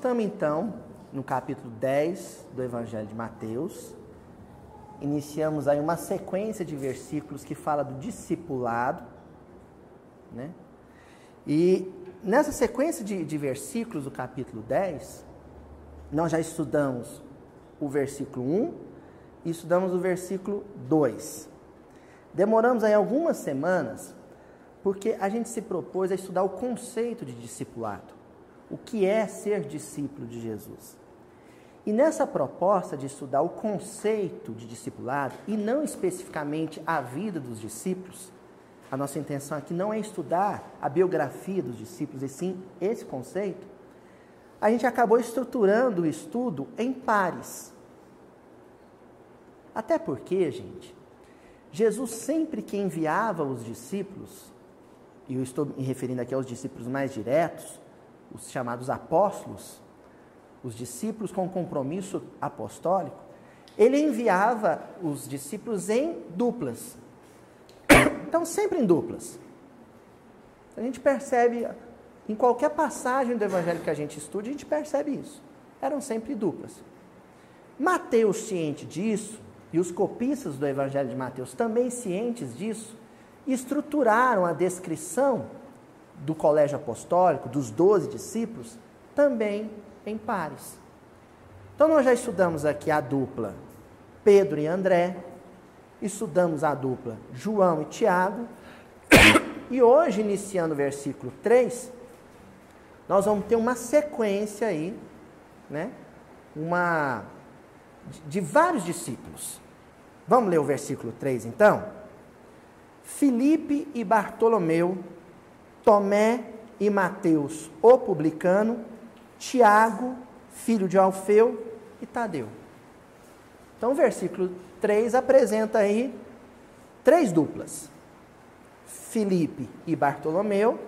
estamos então no capítulo 10 do Evangelho de Mateus. Iniciamos aí uma sequência de versículos que fala do discipulado, né? E nessa sequência de, de versículos do capítulo 10, nós já estudamos o versículo 1 e estudamos o versículo 2. Demoramos aí algumas semanas porque a gente se propôs a estudar o conceito de discipulado. O que é ser discípulo de Jesus? E nessa proposta de estudar o conceito de discipulado e não especificamente a vida dos discípulos, a nossa intenção aqui não é estudar a biografia dos discípulos, e sim esse conceito, a gente acabou estruturando o estudo em pares. Até porque, gente, Jesus sempre que enviava os discípulos, e eu estou me referindo aqui aos discípulos mais diretos, os chamados apóstolos, os discípulos com compromisso apostólico, ele enviava os discípulos em duplas. Então, sempre em duplas. A gente percebe, em qualquer passagem do evangelho que a gente estude, a gente percebe isso. Eram sempre duplas. Mateus, ciente disso, e os copistas do evangelho de Mateus, também cientes disso, estruturaram a descrição do colégio apostólico, dos doze discípulos, também em pares. Então, nós já estudamos aqui a dupla Pedro e André, estudamos a dupla João e Tiago, e hoje, iniciando o versículo 3, nós vamos ter uma sequência aí, né? Uma de, vários discípulos. Vamos ler o versículo 3 então? Filipe e Bartolomeu, Tomé e Mateus, o publicano, Tiago, filho de Alfeu e Tadeu. Então, o versículo 3 apresenta aí três duplas: Filipe e Bartolomeu,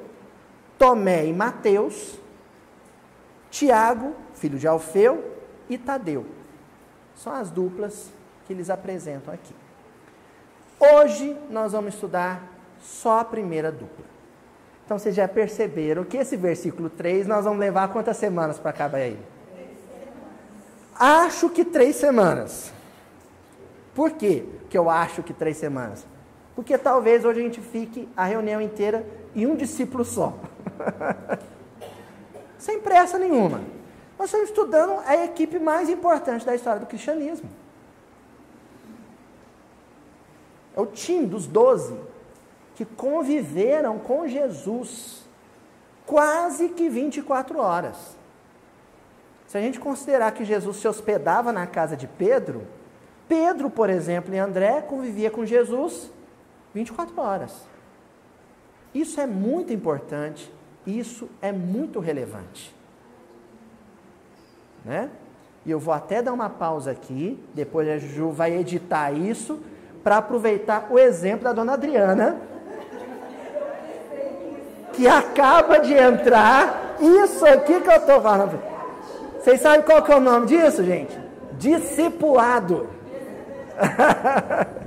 Tomé e Mateus, Tiago, filho de Alfeu, e Tadeu. São as duplas que eles apresentam aqui. Hoje nós vamos estudar só a primeira dupla. Então vocês já perceberam que esse versículo 3 nós vamos levar quantas semanas para acabar ele? Acho que três semanas. Por quê que eu acho que três semanas? Porque talvez hoje a gente fique a reunião inteira em um discípulo só. Sem pressa nenhuma. Nós estamos estudando a equipe mais importante da história do cristianismo. É o time dos doze que conviveram com Jesus quase que 24 horas. Se a gente considerar que Jesus se hospedava na casa de Pedro, Pedro, por exemplo, e André convivia com Jesus 24 horas. Isso é muito importante, isso é muito relevante. Né? E eu vou até dar uma pausa aqui, depois a Ju vai editar isso, para aproveitar o exemplo da dona Adriana, que acaba de entrar. Isso aqui que eu estou falando. Vocês sabem qual que é o nome disso, gente? Discipulado.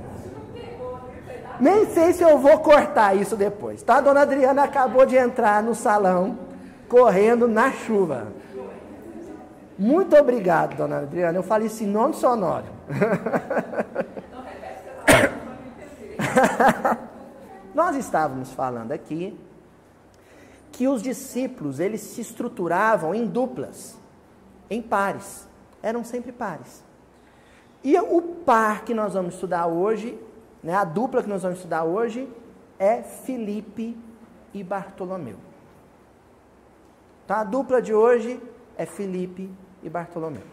Nem sei se eu vou cortar isso depois, tá? Dona Adriana acabou de entrar no salão, correndo na chuva. Muito obrigado, dona Adriana. Eu falei isso em nome sonoro. Nós estávamos falando aqui que os discípulos, eles se estruturavam em duplas, em pares. Eram sempre pares. E o par que nós vamos estudar hoje, né, a dupla que nós vamos estudar hoje, é Felipe e Bartolomeu. Tá? A dupla de hoje é Felipe e Bartolomeu.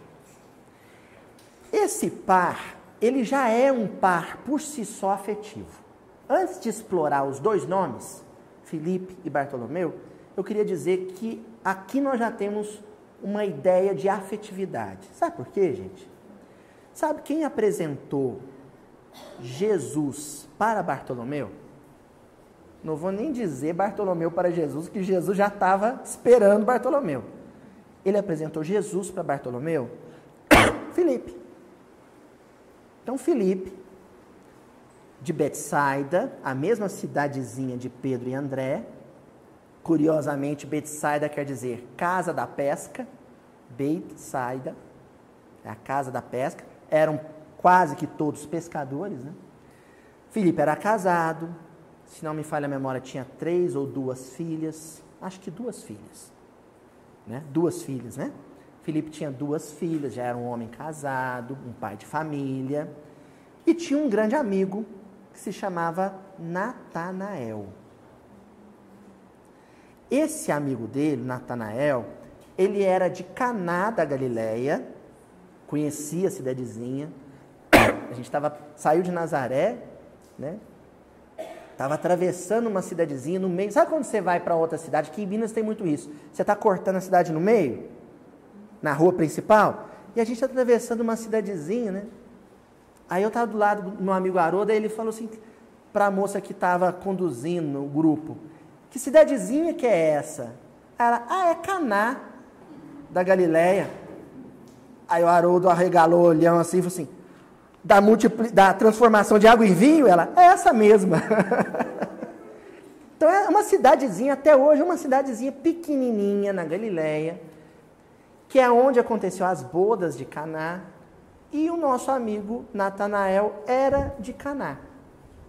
Esse par, ele já é um par por si só afetivo. Antes de explorar os dois nomes, Felipe e Bartolomeu, eu queria dizer que aqui nós já temos uma ideia de afetividade. Sabe por quê, gente? Sabe quem apresentou Jesus para Bartolomeu? Não vou nem dizer Bartolomeu para Jesus, que Jesus já estava esperando Bartolomeu. Ele apresentou Jesus para Bartolomeu? Felipe. Então, Felipe, de Betsaida, a mesma cidadezinha de Pedro e André, Curiosamente, Betsaida quer dizer casa da pesca. Betsaida é a casa da pesca. Eram quase que todos pescadores, né? Filipe era casado, se não me falha a memória, tinha três ou duas filhas. Acho que duas filhas. Né? Duas filhas, né? Filipe tinha duas filhas, já era um homem casado, um pai de família. E tinha um grande amigo que se chamava Natanael. Esse amigo dele, Natanael, ele era de Caná da Galileia, conhecia a cidadezinha. A gente tava, saiu de Nazaré, né? Tava atravessando uma cidadezinha no meio. Sabe quando você vai para outra cidade? Que em Minas tem muito isso. Você está cortando a cidade no meio, na rua principal, e a gente está atravessando uma cidadezinha, né? Aí eu estava do lado do meu amigo Haroldo, e ele falou assim para a moça que estava conduzindo o grupo: Que cidadezinha que é essa? Ela, ah, é Caná, da Galileia. Aí o Haroldo arregalou o olhão assim e falou assim: da, multipli, da transformação de água em vinho? Ela, é essa mesma. então é uma cidadezinha, até hoje, uma cidadezinha pequenininha na Galileia, que é onde aconteceu as bodas de Caná, e o nosso amigo Natanael era de Caná.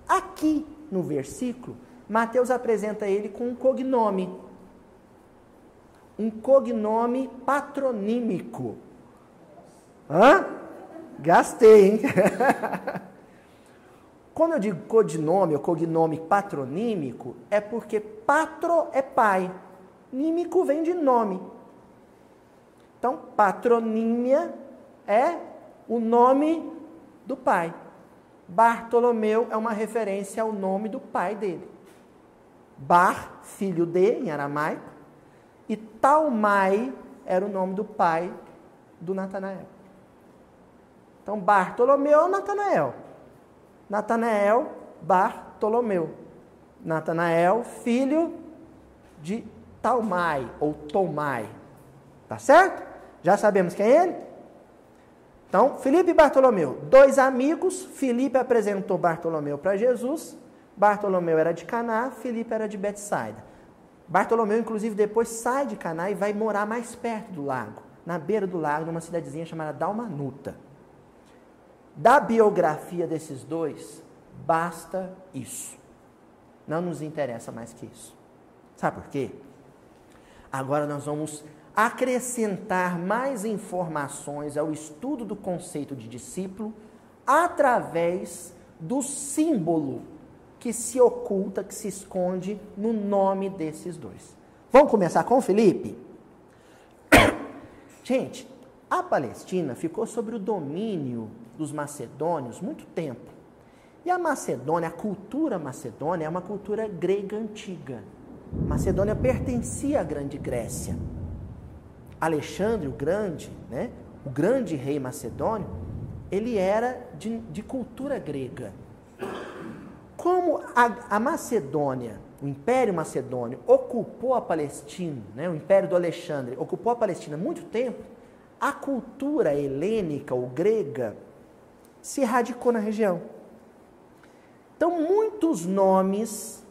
Aqui no versículo, Mateus apresenta ele com um cognome. Um cognome patronímico. Hã? Gastei, hein? Quando eu digo codinome ou cognome patronímico, é porque patro é pai, nímico vem de nome. Então, patronímia é o nome do pai. Bartolomeu é uma referência ao nome do pai dele. Bar, filho de, em aramaico, e Talmai era o nome do pai do Natanael. Então, Bartolomeu ou Natanael? Natanael, Bartolomeu. Natanael, filho de Talmai ou Tomai. Tá certo? Já sabemos quem é ele? Então, Felipe e Bartolomeu, dois amigos. Felipe apresentou Bartolomeu para Jesus. Bartolomeu era de Caná, Felipe era de Betsaida. Bartolomeu, inclusive, depois sai de Caná e vai morar mais perto do lago, na beira do lago, numa cidadezinha chamada Dalmanuta. Da biografia desses dois, basta isso. Não nos interessa mais que isso. Sabe por quê? Agora nós vamos acrescentar mais informações ao estudo do conceito de discípulo através do símbolo que se oculta, que se esconde no nome desses dois. Vamos começar com Felipe? Gente, a Palestina ficou sob o domínio dos macedônios muito tempo. E a Macedônia, a cultura macedônia, é uma cultura grega antiga. Macedônia pertencia à Grande Grécia. Alexandre o Grande, né, o grande rei macedônio, ele era de, de cultura grega. Como a, a, Macedônia, o Império Macedônio, ocupou a Palestina, né, o Império do Alexandre, ocupou a Palestina há muito tempo, a cultura helênica ou grega se radicou na região. Então, muitos nomes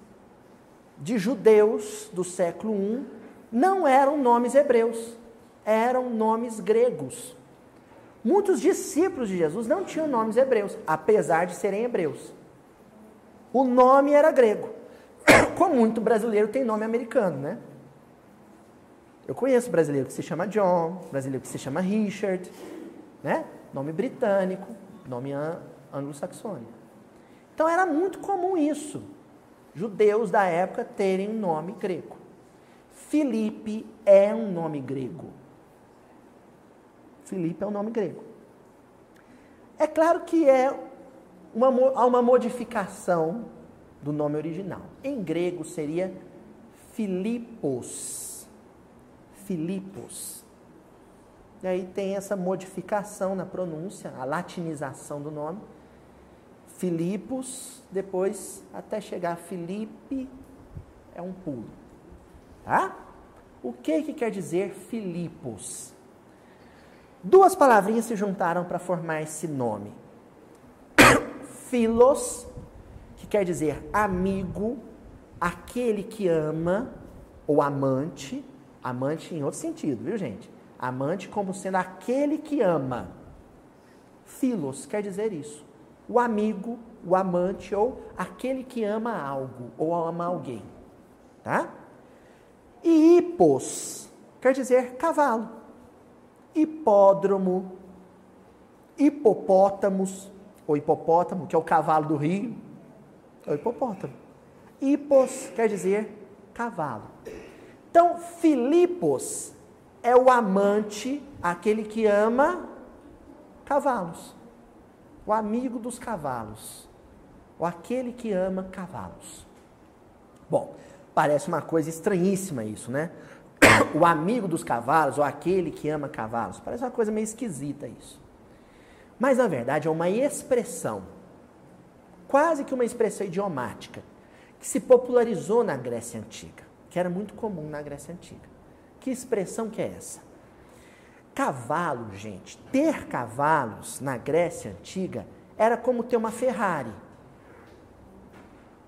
de judeus do século I não eram nomes hebreus, eram nomes gregos. Muitos discípulos de Jesus não tinham nomes hebreus, apesar de serem hebreus. O nome era grego. Como muito brasileiro tem nome americano, né? Eu conheço brasileiro que se chama John, brasileiro que se chama Richard, né? Nome britânico nome anglo-saxônico. Então era muito comum isso, judeus da época terem um nome grego. Filipe é um nome grego. Filipe é um nome grego. É claro que é uma, há uma modificação do nome original. Em grego seria Filipos. Filipos. E aí tem essa modificação na pronúncia, a latinização do nome. Filipos, depois até chegar a Filipe, é um pulo. Tá? O que, que quer dizer Filipos? Duas palavrinhas se juntaram para formar esse nome. Filos, que quer dizer amigo, aquele que ama, ou amante, amante em outro sentido, viu gente? Amante como sendo aquele que ama. Filos quer dizer isso. O amigo, o amante ou aquele que ama algo ou ama alguém. Tá? E hipos quer dizer cavalo. Hipódromo, hipopótamos, ou hipopótamo, que é o cavalo do rio, é o hipopótamo. Hipos quer dizer cavalo. Então, Filipos é o amante, aquele que ama cavalos. O amigo dos cavalos. Ou aquele que ama cavalos. Bom, parece uma coisa estranhíssima isso, né? O amigo dos cavalos, ou aquele que ama cavalos. Parece uma coisa meio esquisita isso. Mas na verdade é uma expressão, quase que uma expressão idiomática, que se popularizou na Grécia Antiga, que era muito comum na Grécia Antiga. Que expressão que é essa? Cavalo, gente, ter cavalos na Grécia Antiga era como ter uma Ferrari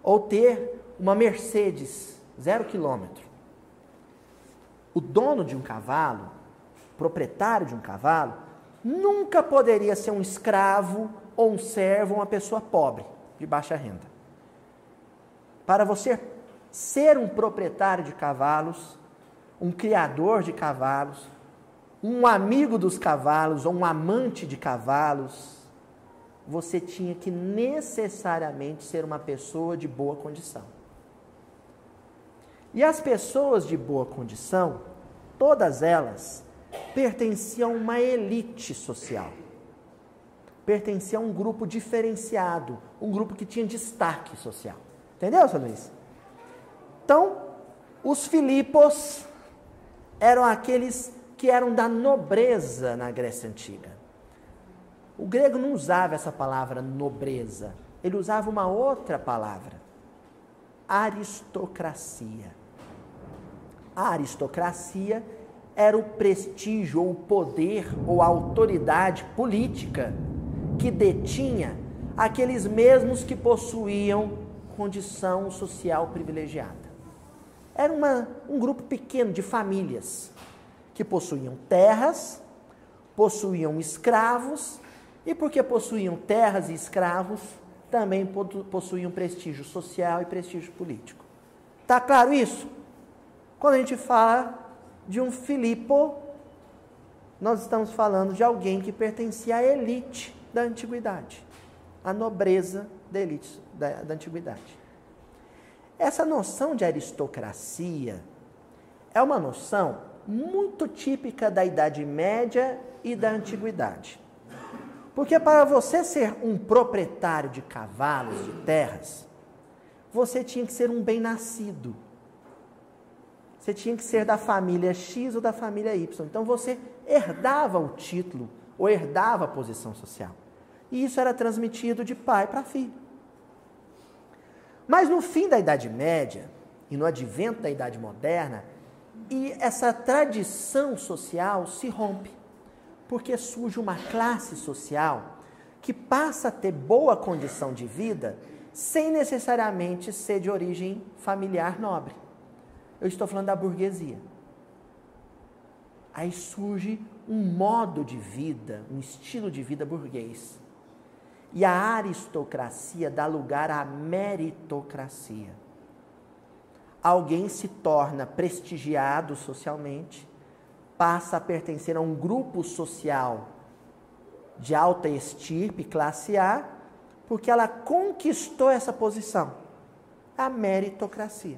ou ter uma Mercedes zero quilômetro. O dono de um cavalo, proprietário de um cavalo, nunca poderia ser um escravo ou um servo ou uma pessoa pobre, de baixa renda. Para você ser um proprietário de cavalos, um criador de cavalos, um amigo dos cavalos ou um amante de cavalos, você tinha que necessariamente ser uma pessoa de boa condição. E as pessoas de boa condição, todas elas, pertenciam a uma elite social. Pertenciam a um grupo diferenciado, um grupo que tinha destaque social. Entendeu, São Luís? Então, os Filipos eram aqueles que eram da nobreza na Grécia Antiga. O grego não usava essa palavra nobreza, ele usava uma outra palavra, aristocracia. A aristocracia era o prestígio, ou o poder, ou a autoridade política que detinha aqueles mesmos que possuíam condição social privilegiada. Era uma, um grupo pequeno de famílias que possuíam terras, possuíam escravos, e porque possuíam terras e escravos, também possuíam prestígio social e prestígio político. Tá claro isso? Quando a gente fala de um Filipo, nós estamos falando de alguém que pertencia à elite da antiguidade, à nobreza da elite da, da antiguidade. Essa noção de aristocracia é uma noção muito típica da Idade Média e da Antiguidade. Porque para você ser um proprietário de cavalos, de terras, você tinha que ser um bem-nascido. Você tinha que ser da família X ou da família Y. Então você herdava o título ou herdava a posição social. E isso era transmitido de pai para filho. Mas no fim da Idade Média e no advento da Idade Moderna, e essa tradição social se rompe, porque surge uma classe social que passa a ter boa condição de vida sem necessariamente ser de origem familiar nobre. Eu estou falando da burguesia. Aí surge um modo de vida, um estilo de vida burguês. E a aristocracia dá lugar à meritocracia. Alguém se torna prestigiado socialmente, passa a pertencer a um grupo social de alta estirpe, classe A, porque ela conquistou essa posição. A meritocracia.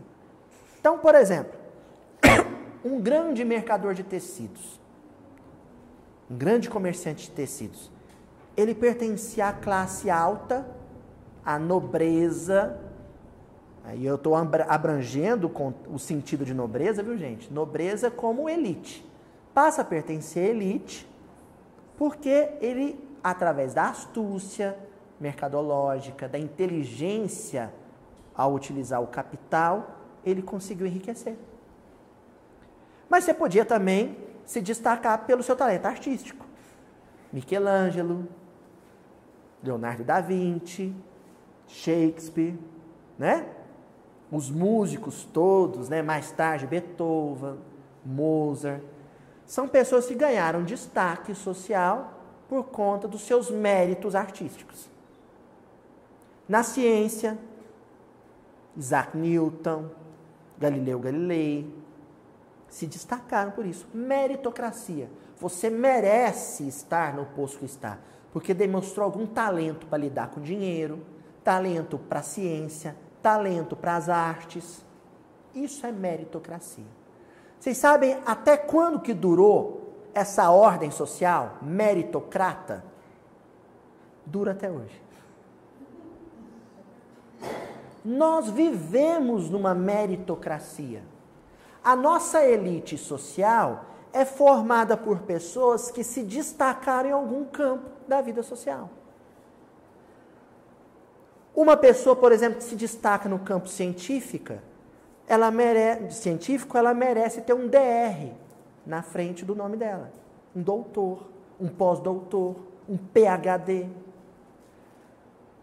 Então, por exemplo, um grande mercador de tecidos, um grande comerciante de tecidos, ele pertencia à classe alta, à nobreza. Aí eu estou abrangendo o sentido de nobreza, viu gente? Nobreza como elite. Passa a pertencer à elite, porque ele, através da astúcia mercadológica, da inteligência ao utilizar o capital, ele conseguiu enriquecer. Mas você podia também se destacar pelo seu talento artístico. Michelangelo, Leonardo da Vinci, Shakespeare, né? os músicos todos, né, mais tarde Beethoven, Mozart, são pessoas que ganharam destaque social por conta dos seus méritos artísticos. Na ciência, Isaac Newton, Galileu Galilei, se destacaram por isso. Meritocracia. Você merece estar no posto que está, porque demonstrou algum talento para lidar com dinheiro, talento para a ciência, talento para as artes. Isso é meritocracia. Vocês sabem até quando que durou essa ordem social meritocrata? Dura até hoje. Nós vivemos numa meritocracia. A nossa elite social é formada por pessoas que se destacaram em algum campo da vida social. Uma pessoa, por exemplo, que se destaca no campo científica, ela merece, científico, ela merece ter um DR na frente do nome dela. Um doutor, um pós-doutor, um PhD.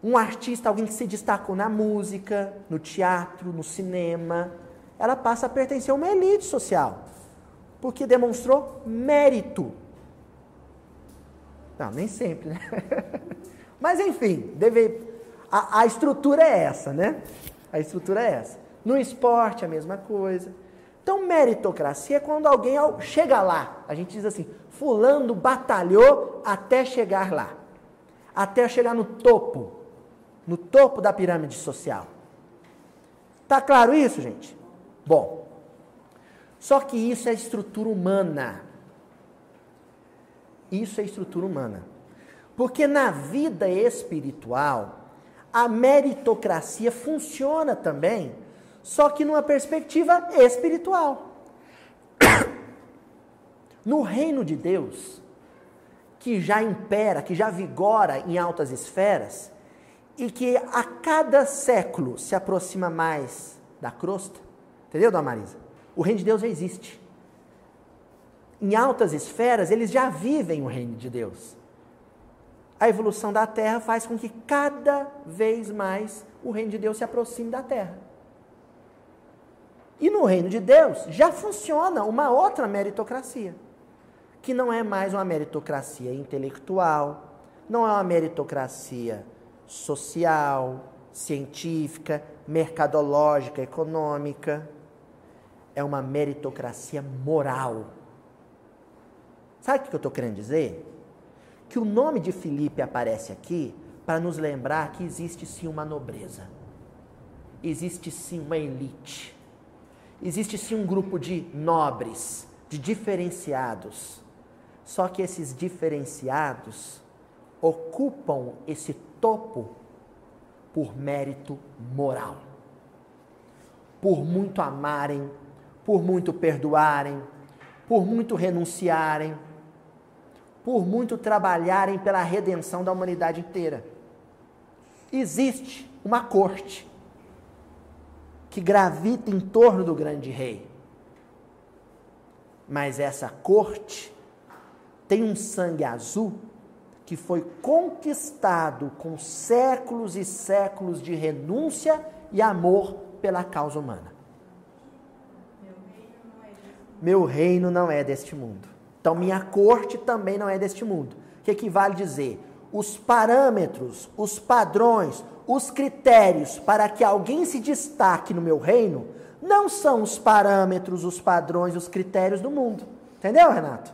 Um artista, alguém que se destacou na música, no teatro, no cinema, ela passa a pertencer a uma elite social, porque demonstrou mérito. Não, nem sempre, né? Mas enfim, deve, a, a estrutura é essa, né? A estrutura é essa. No esporte, a mesma coisa. Então, meritocracia é quando alguém chega lá. A gente diz assim: Fulano batalhou até chegar lá, até chegar no topo no topo da pirâmide social. Tá claro isso, gente? Bom, só que isso é estrutura humana. Isso é estrutura humana. Porque na vida espiritual, a meritocracia funciona também, só que numa perspectiva espiritual. No reino de Deus, que já impera, que já vigora em altas esferas, e que a cada século se aproxima mais da crosta. Entendeu, Dona Marisa? O reino de Deus já existe. Em altas esferas, eles já vivem o reino de Deus. A evolução da Terra faz com que cada vez mais o reino de Deus se aproxime da Terra. E no reino de Deus já funciona uma outra meritocracia, que não é mais uma meritocracia intelectual, não é uma meritocracia social, científica, mercadológica, econômica. É uma meritocracia moral. Sabe o que eu estou querendo dizer? Que o nome de Filipe aparece aqui para nos lembrar que existe sim uma nobreza, existe sim uma elite, existe sim um grupo de nobres, de diferenciados. Só que esses diferenciados ocupam esse topo por mérito moral. Por muito amarem, por muito perdoarem, por muito renunciarem, por muito trabalharem pela redenção da humanidade inteira. Existe uma corte que gravita em torno do grande rei. Mas essa corte tem um sangue azul que foi conquistado com séculos e séculos de renúncia e amor pela causa humana. Meu reino não é deste mundo. Então, minha corte também não é deste mundo. O que equivale dizer? Os parâmetros, os padrões, os critérios para que alguém se destaque no meu reino não são os parâmetros, os padrões, os critérios do mundo. Entendeu, Renato?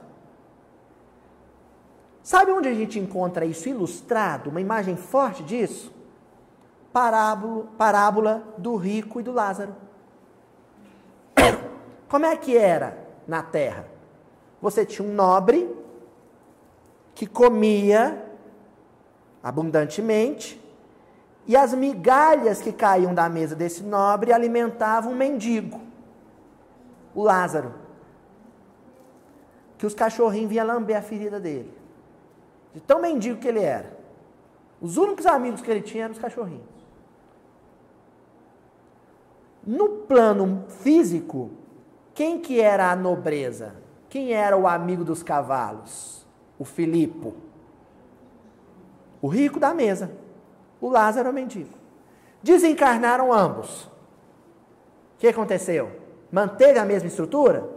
Sabe onde a gente encontra isso ilustrado? Uma imagem forte disso? Parábola, parábola do rico e do Lázaro. Como é que era na terra? Você tinha um nobre que comia abundantemente e as migalhas que caíam da mesa desse nobre alimentavam um mendigo, o Lázaro, que os cachorrinhos vinham lamber a ferida dele. De tão mendigo que ele era. Os únicos amigos que ele tinha eram os cachorrinhos. No plano físico, quem que era a nobreza? Quem era o amigo dos cavalos? O Filipo. O rico da mesa. O Lázaro o mendigo. Desencarnaram ambos. que aconteceu? Manteve a mesma estrutura?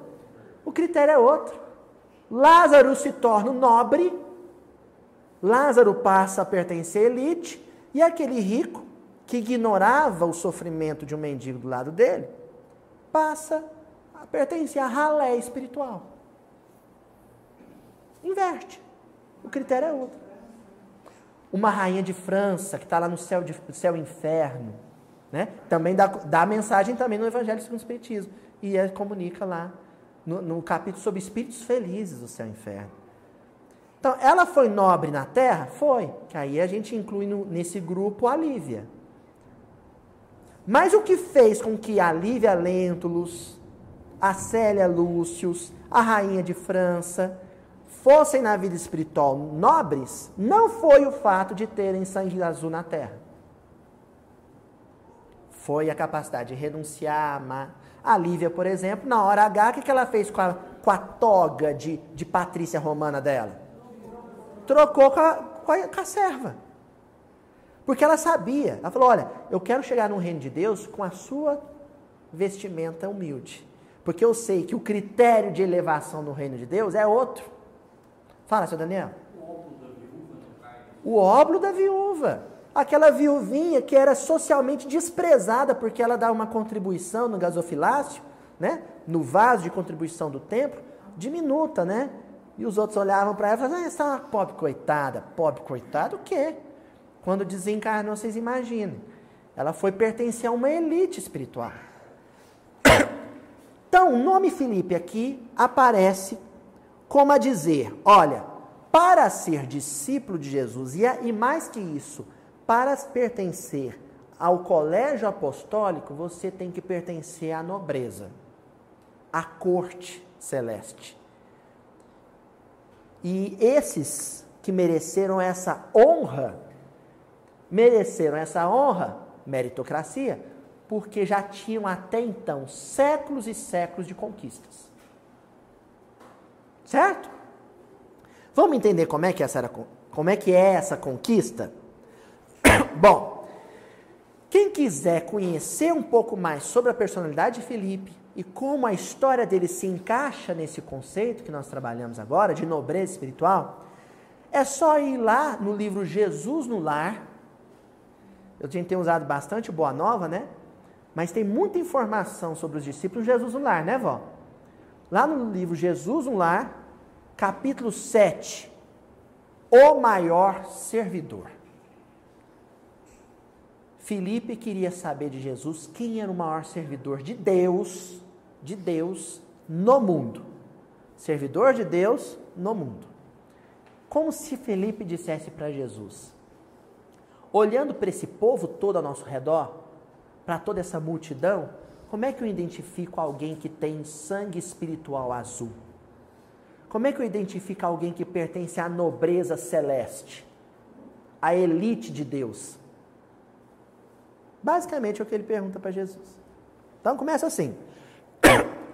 O critério é outro. Lázaro se torna nobre, Lázaro passa a pertencer à elite, e aquele rico, que ignorava o sofrimento de um mendigo do lado dele, passa a pertencer à ralé espiritual. Inverte. O critério é outro. Uma rainha de França que está lá no céu, de, céu inferno, né? também dá, dá mensagem também no Evangelho segundo o Espiritismo. E é, comunica lá no, no capítulo sobre espíritos felizes do céu inferno. Então, ela foi nobre na terra? Foi. Que aí a gente inclui no, nesse grupo a Lívia. Mas o que fez com que a Lívia Lentulus, a Célia Lúcius, a rainha de França, fossem na vida espiritual nobres, não foi o fato de terem sangue azul na terra. Foi a capacidade de renunciar, a Lívia, por exemplo, na hora H, o que ela fez com a, com a toga de, de patrícia romana dela? Trocou com a, com a, com a serva. Porque ela sabia. Ela falou: olha, eu quero chegar no reino de Deus com a sua vestimenta humilde. Porque eu sei que o critério de elevação no reino de Deus é outro. Fala, seu Daniel. O óbolo da viúva aquela viuvinha que era socialmente desprezada porque ela dava uma contribuição no gasofilácio, né? no vaso de contribuição do templo, diminuta, né? E os outros olhavam para ela e falavam, ah, essa é uma pobre coitada. Pobre coitada o quê? Quando desencarnou, vocês imaginem. Ela foi pertencer a uma elite espiritual. Então, o nome Felipe aqui aparece como a dizer, olha, para ser discípulo de Jesus, e, e mais que isso, para pertencer ao colégio apostólico, você tem que pertencer à nobreza, à corte celeste. E esses que mereceram essa honra, mereceram essa honra, meritocracia, porque já tinham até então séculos e séculos de conquistas. Certo? Vamos entender como é que, essa era, como é, que é essa conquista? Bom, quem quiser conhecer um pouco mais sobre a personalidade de Felipe e como a história dele se encaixa nesse conceito que nós trabalhamos agora, de nobreza espiritual, é só ir lá no livro Jesus no Lar. Eu gente tem usado bastante Boa Nova, né? Mas tem muita informação sobre os discípulos Jesus no Lar, né, vó? Lá no livro Jesus no Lar, capítulo 7, o maior servidor. Filipe queria saber de Jesus quem era o maior servidor de Deus, de Deus no mundo. Servidor de Deus no mundo. Como se Felipe dissesse para Jesus: olhando para esse povo todo ao nosso redor, para toda essa multidão, como é que eu identifico alguém que tem sangue espiritual azul? Como é que eu identifico alguém que pertence à nobreza celeste, à elite de Deus? Basicamente é o que ele pergunta para Jesus. Então começa assim: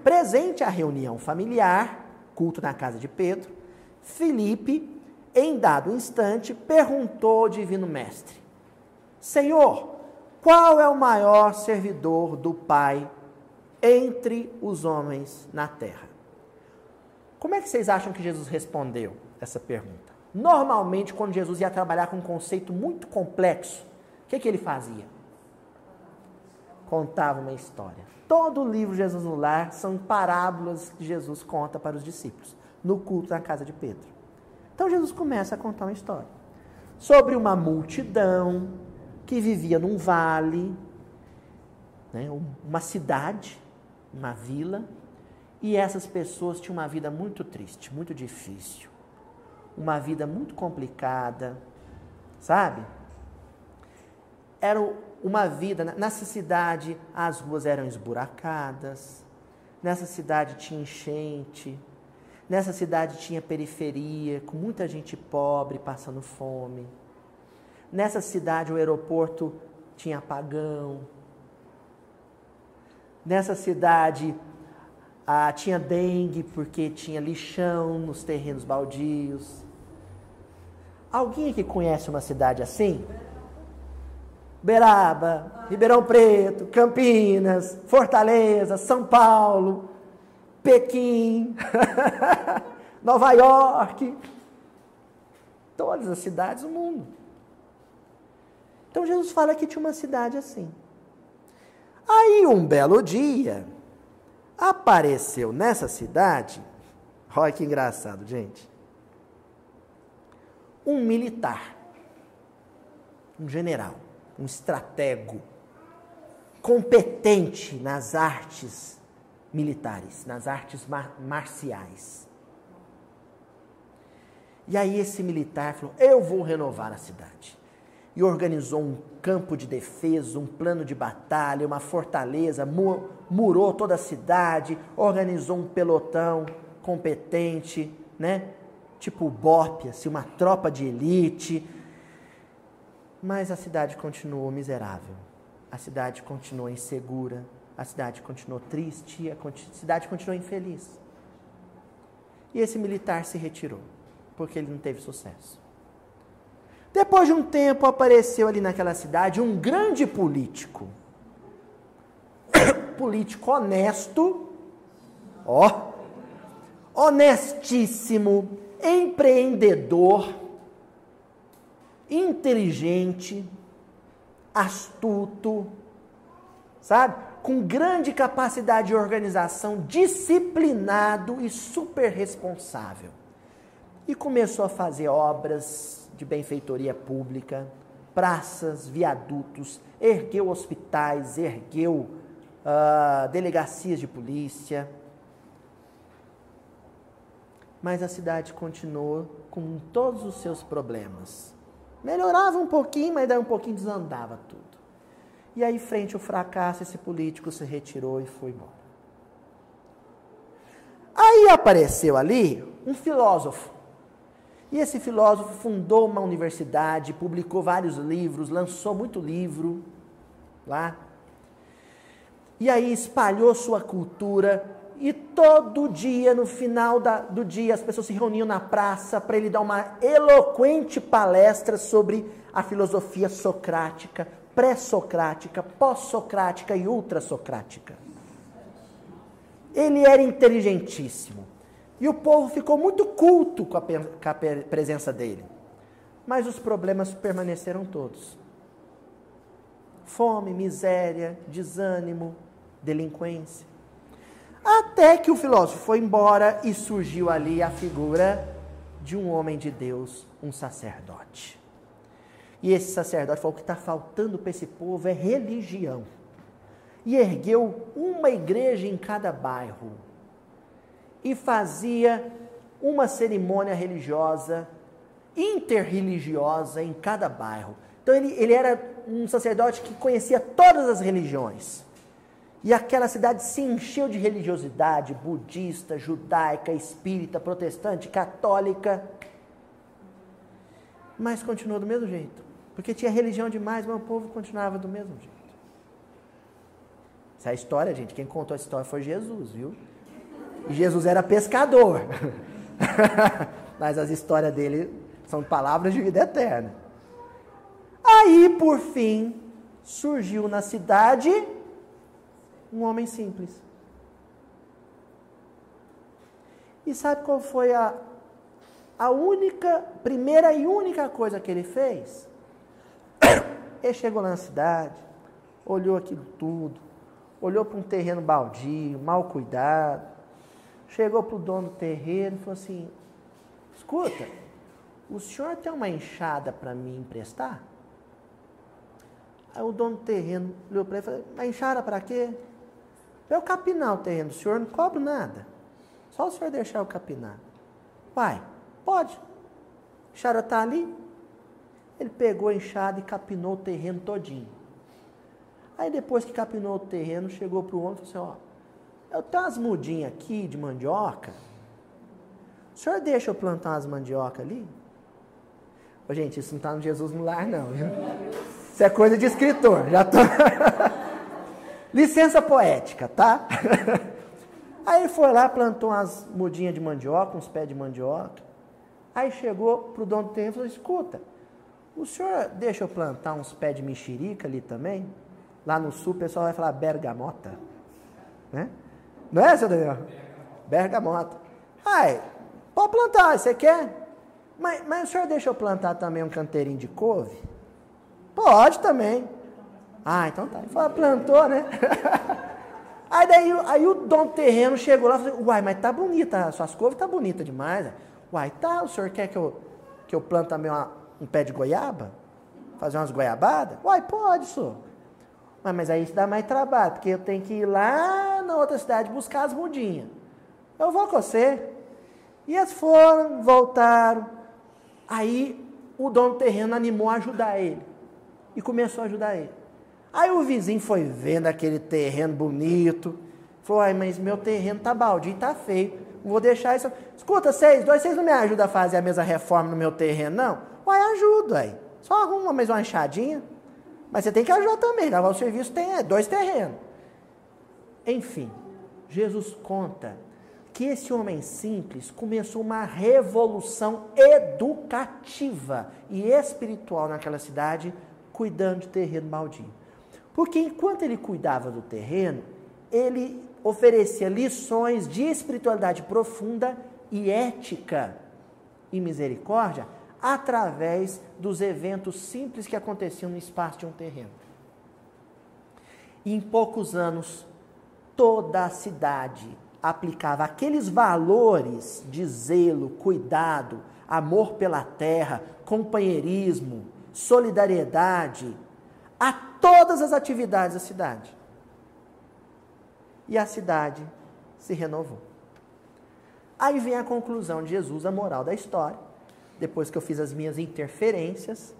presente à reunião familiar, culto na casa de Pedro, Felipe, em dado instante, perguntou ao divino mestre: Senhor, qual é o maior servidor do Pai entre os homens na terra? Como é que vocês acham que Jesus respondeu essa pergunta? Normalmente, quando Jesus ia trabalhar com um conceito muito complexo, o que, que ele fazia? contava uma história. Todo o livro Jesus no Lar são parábolas que Jesus conta para os discípulos, no culto na casa de Pedro. Então Jesus começa a contar uma história sobre uma multidão que vivia num vale, né, uma cidade, uma vila, e essas pessoas tinham uma vida muito triste, muito difícil, uma vida muito complicada, sabe? Era uma vida. Nessa cidade, as ruas eram esburacadas, nessa cidade tinha enchente, nessa cidade tinha periferia, com muita gente pobre passando fome. Nessa cidade, o aeroporto tinha apagão. Nessa cidade, ah, tinha dengue porque tinha lixão nos terrenos baldios. Alguém que conhece uma cidade assim? Beraba, Ribeirão Preto, Campinas, Fortaleza, São Paulo, Pequim, Nova York, todas as cidades do mundo. Então Jesus fala que tinha uma cidade assim. Aí um belo dia apareceu nessa cidade, olha que engraçado, gente. Um militar, um general, um estratego, competente nas artes militares, nas artes mar marciais. E aí esse militar falou: Eu vou renovar a cidade. E organizou um campo de defesa, um plano de batalha, uma fortaleza, murou toda a cidade, organizou um pelotão competente, né? Tipo o BOP, assim, uma tropa de elite. Mas a cidade continuou miserável. A cidade continuou insegura, a cidade continuou triste, a cidade continuou infeliz. E esse militar se retirou, porque ele não teve sucesso. Depois de um tempo, apareceu ali naquela cidade um grande político. político honesto, ó, honestíssimo, empreendedor, inteligente, astuto, sabe? com grande capacidade de organização, disciplinado e super responsável. E começou a fazer obras de benfeitoria pública, praças, viadutos, ergueu hospitais, ergueu uh, delegacias de polícia. Mas a cidade continuou com todos os seus problemas. Melhorava um pouquinho, mas daí um pouquinho desandava tudo. E aí, frente ao fracasso, esse político se retirou e foi embora. Aí apareceu ali um filósofo. E esse filósofo fundou uma universidade, publicou vários livros, lançou muito livro lá. E aí espalhou sua cultura. E todo dia, no final da, do dia, as pessoas se reuniam na praça para ele dar uma eloquente palestra sobre a filosofia socrática, pré-socrática, pós-socrática e ultra-socrática. Ele era inteligentíssimo. E o povo ficou muito culto com a, com a presença dele. Mas os problemas permaneceram todos: fome, miséria, desânimo, delinquência. Até que o filósofo foi embora e surgiu ali a figura de um homem de Deus, um sacerdote. E esse sacerdote falou: o que está faltando para esse povo é religião. E ergueu uma igreja em cada bairro. E fazia uma cerimônia religiosa, interreligiosa em cada bairro. Então ele, ele era um sacerdote que conhecia todas as religiões. E aquela cidade se encheu de religiosidade budista, judaica, espírita, protestante, católica. Mas continuou do mesmo jeito. Porque tinha religião demais, mas o povo continuava do mesmo jeito. Essa é a história, gente. Quem contou a história foi Jesus, viu? E Jesus era pescador. mas as histórias dele são palavras de vida eterna. Aí, por fim, surgiu na cidade um homem simples. E sabe qual foi a, a única, primeira e única coisa que ele fez? Ele chegou lá na cidade, olhou aquilo tudo, olhou para um terreno baldio, mal cuidado, chegou para o dono do terreno e falou assim: Escuta, o senhor tem uma enxada para me emprestar? Aí o dono do terreno olhou para ele e falou: A enxada para quê? Para eu capinar o terreno, o senhor não cobra nada. Só o senhor deixar eu capinar. Pai, pode. Enxada está ali, ele pegou a enxada e capinou o terreno todinho. Aí depois que capinou o terreno, chegou para o homem e falou assim, ó, eu tenho umas mudinhas aqui de mandioca. O senhor deixa eu plantar umas mandioca ali? Ô, gente, isso não está no Jesus no lar, não. Viu? Isso é coisa de escritor. Já tô... Licença poética, tá? Aí foi lá, plantou umas mudinhas de mandioca, uns pés de mandioca. Aí chegou para o dono do terreno e falou: escuta, o senhor deixa eu plantar uns pés de mexerica ali também? Lá no sul o pessoal vai falar bergamota. Né? Não é, seu Daniel? Bergamota. Ai, pode plantar, você quer? Mas, mas o senhor deixa eu plantar também um canteirinho de couve? Pode também. Ah, então tá. Ele falou, plantou, né? aí daí aí o dono do terreno chegou lá e falou, uai, mas tá bonita, suas couves tá bonita demais. Uai, tá, o senhor quer que eu, que eu plante também uma, um pé de goiaba? Fazer umas goiabadas? Uai, pode, senhor. Mas, mas aí isso dá mais trabalho, porque eu tenho que ir lá na outra cidade buscar as mudinhas. Eu vou com você. E eles foram, voltaram. Aí o dono do terreno animou a ajudar ele. E começou a ajudar ele. Aí o vizinho foi vendo aquele terreno bonito. Falou, ai, mas meu terreno tá baldio, tá feio. Não vou deixar isso. Escuta, vocês dois, vocês não me ajudam a fazer a mesma reforma no meu terreno, não? Uai, ajudo aí. Só arruma mais uma enxadinha. Mas você tem que ajudar também. Lavar o serviço tem é, dois terrenos. Enfim, Jesus conta que esse homem simples começou uma revolução educativa e espiritual naquela cidade, cuidando de terreno baldio. Porque enquanto ele cuidava do terreno, ele oferecia lições de espiritualidade profunda e ética e misericórdia através dos eventos simples que aconteciam no espaço de um terreno. Em poucos anos, toda a cidade aplicava aqueles valores de zelo, cuidado, amor pela terra, companheirismo, solidariedade a todas as atividades da cidade. E a cidade se renovou. Aí vem a conclusão de Jesus, a moral da história depois que eu fiz as minhas interferências,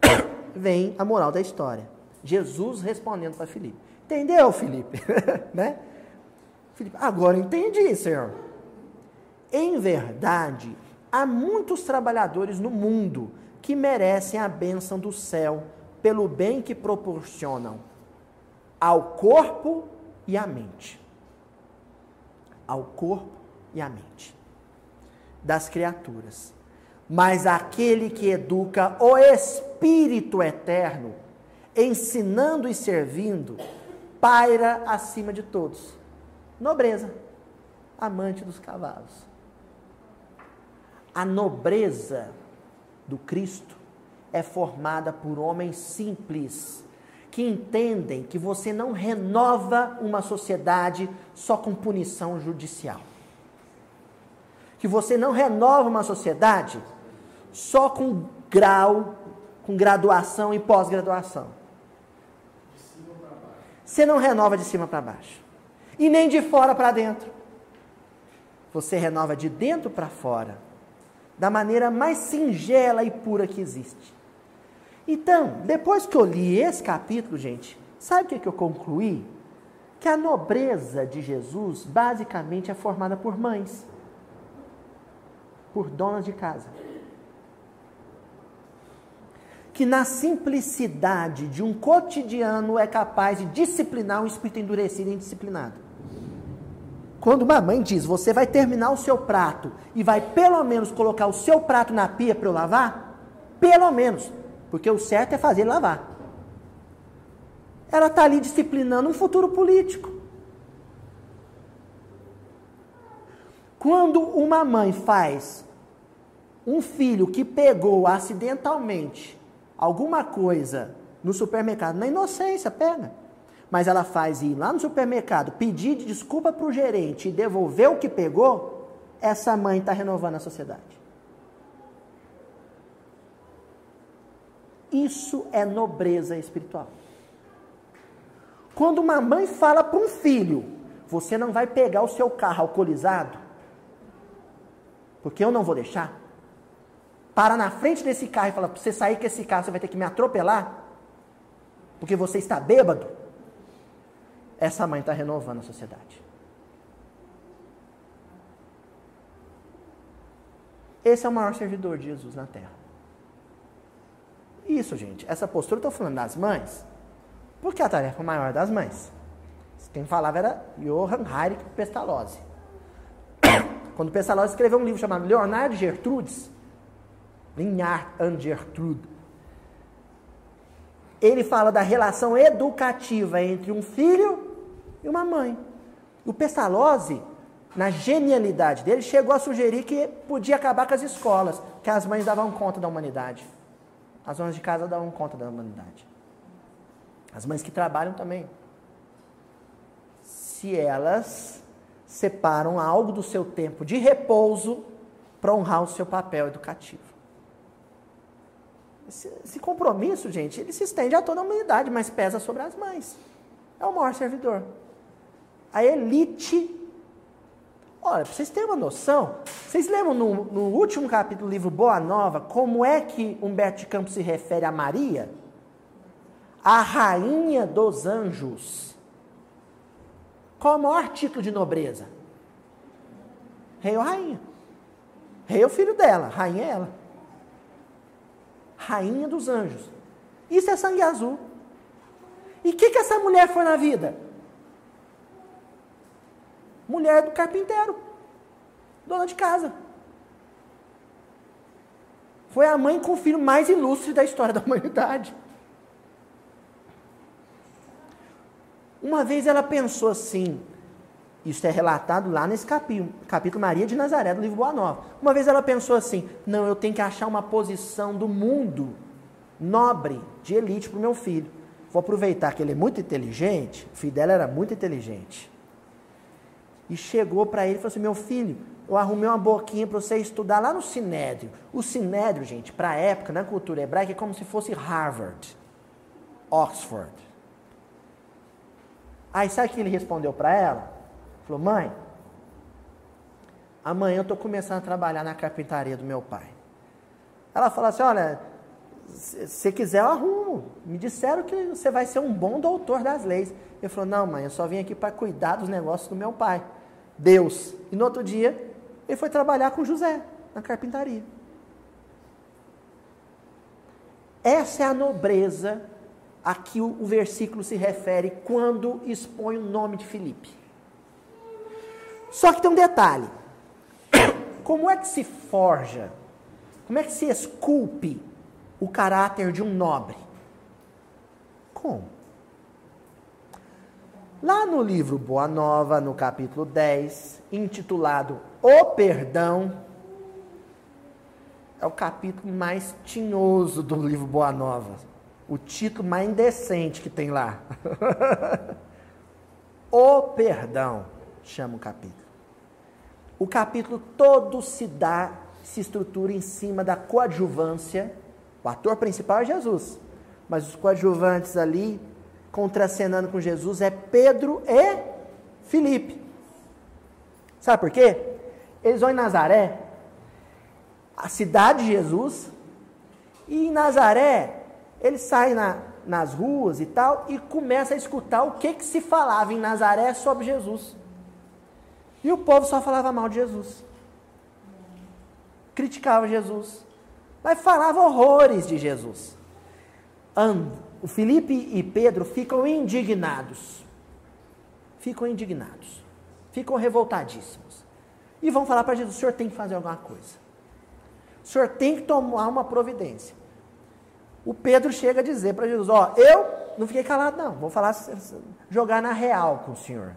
vem a moral da história. Jesus respondendo para Felipe. Entendeu, Felipe? né? Felipe, agora entendi, Senhor. Em verdade, há muitos trabalhadores no mundo que merecem a bênção do céu pelo bem que proporcionam ao corpo e à mente. Ao corpo e à mente das criaturas mas aquele que educa o Espírito eterno, ensinando e servindo, paira acima de todos. Nobreza, amante dos cavalos. A nobreza do Cristo é formada por homens simples, que entendem que você não renova uma sociedade só com punição judicial. Que você não renova uma sociedade só com grau, com graduação e pós-graduação. Você não renova de cima para baixo. E nem de fora para dentro. Você renova de dentro para fora. Da maneira mais singela e pura que existe. Então, depois que eu li esse capítulo, gente, sabe o que, que eu concluí? Que a nobreza de Jesus basicamente é formada por mães, por donas de casa que na simplicidade de um cotidiano é capaz de disciplinar um espírito endurecido e indisciplinado. Quando uma mãe diz, você vai terminar o seu prato e vai pelo menos colocar o seu prato na pia para eu lavar, pelo menos, porque o certo é fazer lavar. Ela está ali disciplinando um futuro político. Quando uma mãe faz um filho que pegou acidentalmente alguma coisa no supermercado, na inocência, pega. Mas ela faz ir lá no supermercado, pedir desculpa para o gerente e devolver o que pegou, essa mãe está renovando a sociedade. Isso é nobreza espiritual. Quando uma mãe fala para um filho, você não vai pegar o seu carro alcoolizado, porque eu não vou deixar para na frente desse carro e fala: para você sair com esse carro, você vai ter que me atropelar, porque você está bêbado. Essa mãe está renovando a sociedade. Esse é o maior servidor de Jesus na terra. Isso, gente, essa postura, eu estou falando das mães, porque a tarefa maior das mães. Quem falava era Johann Heinrich Pestalozzi. Quando Pestalozzi escreveu um livro chamado Leonardo Gertrudes, Linhar and Gertrude. ele fala da relação educativa entre um filho e uma mãe. O Pestalozzi, na genialidade dele, chegou a sugerir que podia acabar com as escolas, que as mães davam conta da humanidade. As donas de casa davam conta da humanidade. As mães que trabalham também. Se elas separam algo do seu tempo de repouso para honrar o seu papel educativo. Esse, esse, compromisso, gente, ele se estende a toda a humanidade, mas pesa sobre as mães. É o maior servidor. A elite. Olha, para vocês terem uma noção, vocês lembram no, no último capítulo do livro Boa Nova como é que Humberto de Campos se refere a Maria? A rainha dos anjos. Qual o maior título de nobreza? Rei ou rainha? Rei é o filho dela, rainha é ela. Rainha dos anjos. Isso é sangue azul. E o que, que essa mulher foi na vida? Mulher do carpinteiro, dona de casa. Foi a mãe com o filho mais ilustre da história da humanidade. Uma vez ela pensou assim, isso é relatado lá nesse capítulo, capítulo Maria de Nazaré, do livro Boa Nova. Uma vez ela pensou assim: não, eu tenho que achar uma posição do mundo nobre, de elite para o meu filho. Vou aproveitar que ele é muito inteligente, o filho dela era muito inteligente. E chegou para ele e falou assim: meu filho, eu arrumei uma boquinha para você estudar lá no Sinédrio. O Sinédrio, gente, para a época, na cultura hebraica, é como se fosse Harvard, Oxford. Aí sabe o que ele respondeu para ela? Falou, mãe, amanhã eu estou começando a trabalhar na carpintaria do meu pai. Ela falou assim, olha, se quiser eu arrumo. Me disseram que você vai ser um bom doutor das leis. Ele falou, não mãe, eu só vim aqui para cuidar dos negócios do meu pai. Deus. E no outro dia, ele foi trabalhar com José, na carpintaria. Essa é a nobreza a que o, versículo se refere quando expõe o nome de Filipe. Só que tem um detalhe. Como é que se forja, como é que se esculpe o caráter de um nobre? Como? Lá no livro Boa Nova, no capítulo 10, intitulado O Perdão, é o capítulo mais tinhoso do livro Boa Nova. O título mais indecente que tem lá. o Perdão chama o capítulo. O capítulo todo se dá, se estrutura em cima da coadjuvância. O ator principal é Jesus, mas os coadjuvantes ali, contracenando com Jesus, é Pedro e Filipe. Sabe por quê? Eles vão em Nazaré, a cidade de Jesus, e em Nazaré, eles saem na, nas ruas e tal, e começa a escutar o que, que se falava em Nazaré sobre Jesus. E o povo só falava mal de Jesus. Criticava Jesus. Mas falava horrores de Jesus. O Felipe e Pedro ficam indignados. Ficam indignados. Ficam revoltadíssimos. E vão falar para Jesus: o senhor tem que fazer alguma coisa. O senhor tem que tomar uma providência. O Pedro chega a dizer para Jesus: Ó, eu não fiquei calado, não. Vou falar, jogar na real com o senhor.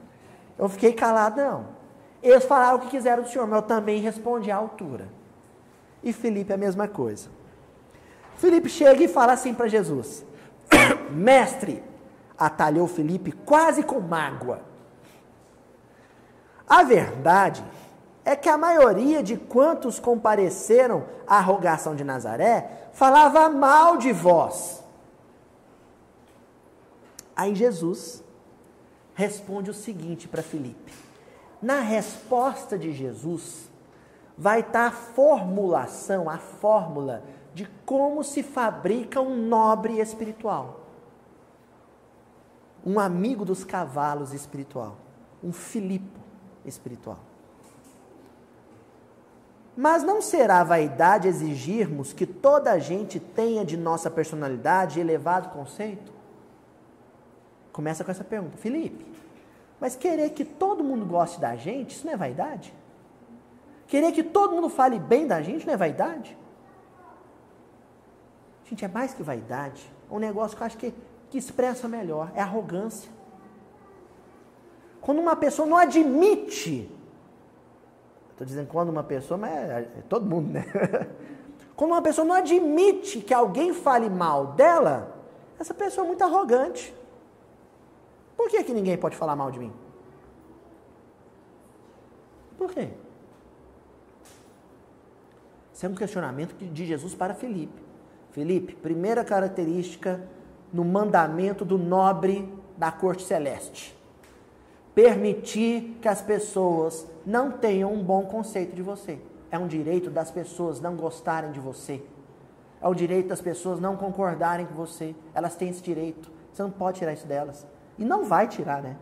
Eu fiquei calado, não. Eles falaram o que quiseram do Senhor, mas eu também respondi à altura. E Felipe a mesma coisa. Felipe chega e fala assim para Jesus: Mestre, atalhou Felipe quase com mágoa. A verdade é que a maioria de quantos compareceram à rogação de Nazaré falava mal de vós. Aí Jesus responde o seguinte para Felipe: na resposta de Jesus, vai estar a formulação, a fórmula de como se fabrica um nobre espiritual. Um amigo dos cavalos espiritual. Um Filipe espiritual. Mas não será vaidade exigirmos que toda a gente tenha de nossa personalidade elevado conceito? Começa com essa pergunta. Felipe, mas querer que todo mundo goste da gente, isso não é vaidade? Querer que todo mundo fale bem da gente não é vaidade? Gente, é mais que vaidade. um negócio que eu acho que, que expressa melhor: é arrogância. Quando uma pessoa não admite, estou dizendo quando uma pessoa, mas é, é todo mundo, né? Quando uma pessoa não admite que alguém fale mal dela, essa pessoa é muito arrogante. Por que, que ninguém pode falar mal de mim? Por quê? Isso é um questionamento de Jesus para Felipe. Felipe, primeira característica no mandamento do nobre da corte celeste: permitir que as pessoas não tenham um bom conceito de você. É um direito das pessoas não gostarem de você. É o direito das pessoas não concordarem com você. Elas têm esse direito. Você não pode tirar isso delas. E não vai tirar, né?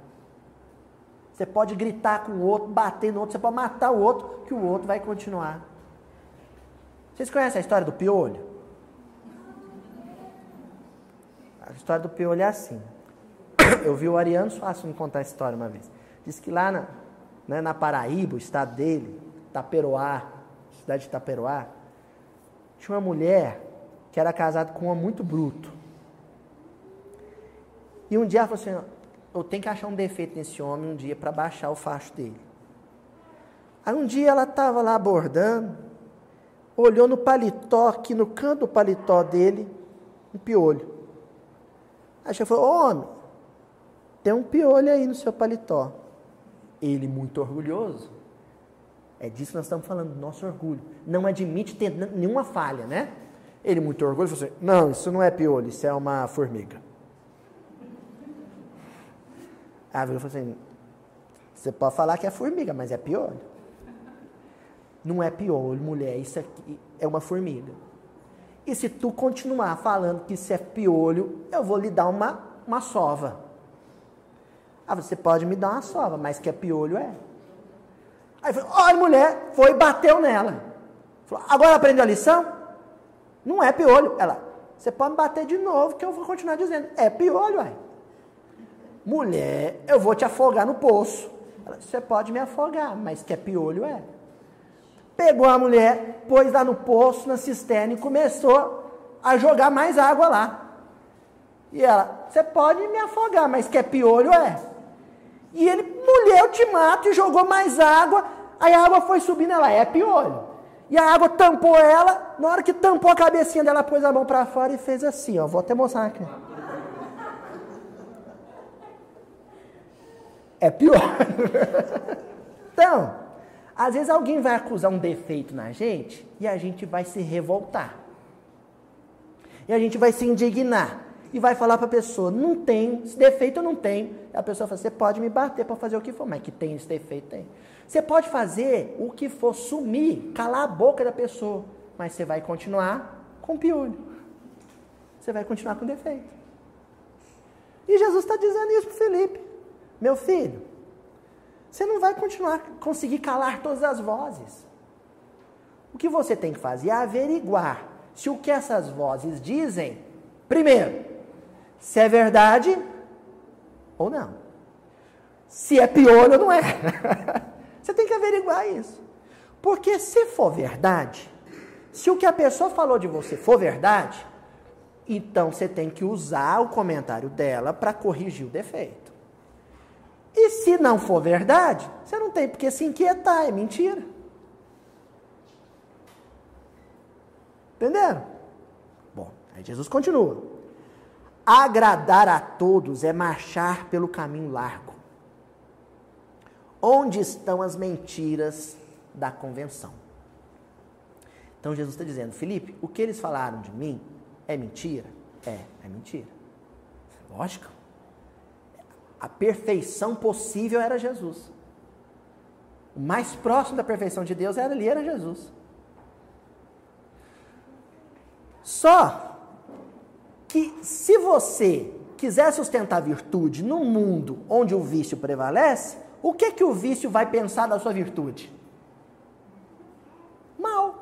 Você pode gritar com o outro, bater no outro, você pode matar o outro, que o outro vai continuar. Vocês conhecem a história do piolho? A história do piolho é assim. Eu vi o Ariano Suassuna me contar essa história uma vez. Diz que lá na, né, na Paraíba, o estado dele, Taperoá, cidade de Taperoá, tinha uma mulher que era casada com um homem muito bruto. E um dia ela falou assim: eu tenho que achar um defeito nesse homem um dia para baixar o facho dele. Aí um dia ela estava lá abordando, olhou no paletó, aqui no canto do paletó dele, um piolho. Aí ela falou, homem, tem um piolho aí no seu paletó. Ele, muito orgulhoso, é disso que nós estamos falando, do nosso orgulho. Não admite ter nenhuma falha, né? Ele, muito orgulhoso, falou assim, não, isso não é piolho, isso é uma formiga. A árvore falou assim: você pode falar que é formiga, mas é piolho. Não é piolho, mulher, isso aqui é uma formiga. E se tu continuar falando que isso é piolho, eu vou lhe dar uma, uma sova. Ah, você pode me dar uma sova, mas que é piolho é. Aí falou, olha, mulher, foi e bateu nela. Falou, agora aprendeu a lição? Não é piolho. Ela, você pode me bater de novo, que eu vou continuar dizendo. É piolho, ué. Mulher, eu vou te afogar no poço. Você pode me afogar, mas que é piolho é. Pegou a mulher, pôs lá no poço, na cisterna e começou a jogar mais água lá. E ela, você pode me afogar, mas que é piolho é. E ele, mulher, eu te mato, e jogou mais água. Aí a água foi subindo, ela é piolho. E a água tampou ela, na hora que tampou a cabecinha dela, pôs a mão para fora e fez assim, ó. Vou até mostrar aqui. é pior. então, às vezes alguém vai acusar um defeito na gente e a gente vai se revoltar. E a gente vai se indignar. E vai falar para a pessoa, não tem, esse defeito eu não tenho. A pessoa fala, você pode me bater para fazer o que for, mas que tem esse defeito, tem. Você pode fazer o que for, sumir, calar a boca da pessoa, mas você vai continuar com piolho. Você vai continuar com defeito. E Jesus está dizendo isso para Felipe. Meu filho, você não vai continuar conseguir calar todas as vozes. O que você tem que fazer é averiguar se o que essas vozes dizem, primeiro, se é verdade ou não. Se é piolho ou não é. você tem que averiguar isso. Porque se for verdade, se o que a pessoa falou de você for verdade, então você tem que usar o comentário dela para corrigir o defeito. E se não for verdade, você não tem porque se inquietar, é mentira. Entenderam? Bom, aí Jesus continua. Agradar a todos é marchar pelo caminho largo. Onde estão as mentiras da convenção? Então Jesus está dizendo, Felipe, o que eles falaram de mim é mentira? É, é mentira. Lógico a perfeição possível era Jesus. O mais próximo da perfeição de Deus era ali, era Jesus. Só que se você quiser sustentar virtude num mundo onde o vício prevalece, o que que o vício vai pensar da sua virtude? Mal.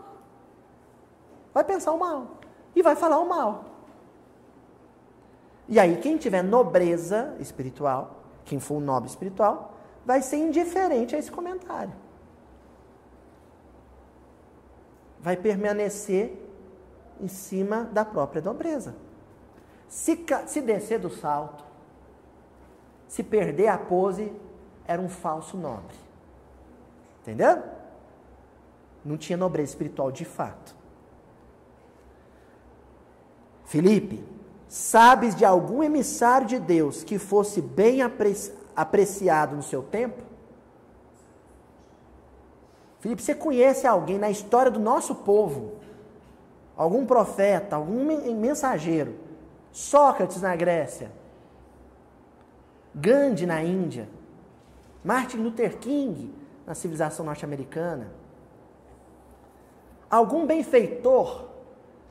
Vai pensar o mal e vai falar o mal. E aí, quem tiver nobreza espiritual, quem for um nobre espiritual, vai ser indiferente a esse comentário. Vai permanecer em cima da própria nobreza. Se, se descer do salto, se perder a pose, era um falso nobre. Entendeu? Não tinha nobreza espiritual de fato. Felipe, sabes de algum emissário de Deus que fosse bem apreciado no seu tempo? Felipe, você conhece alguém na história do nosso povo? Algum profeta, algum mensageiro? Sócrates na Grécia, Gandhi na Índia, Martin Luther King na civilização norte-americana. Algum benfeitor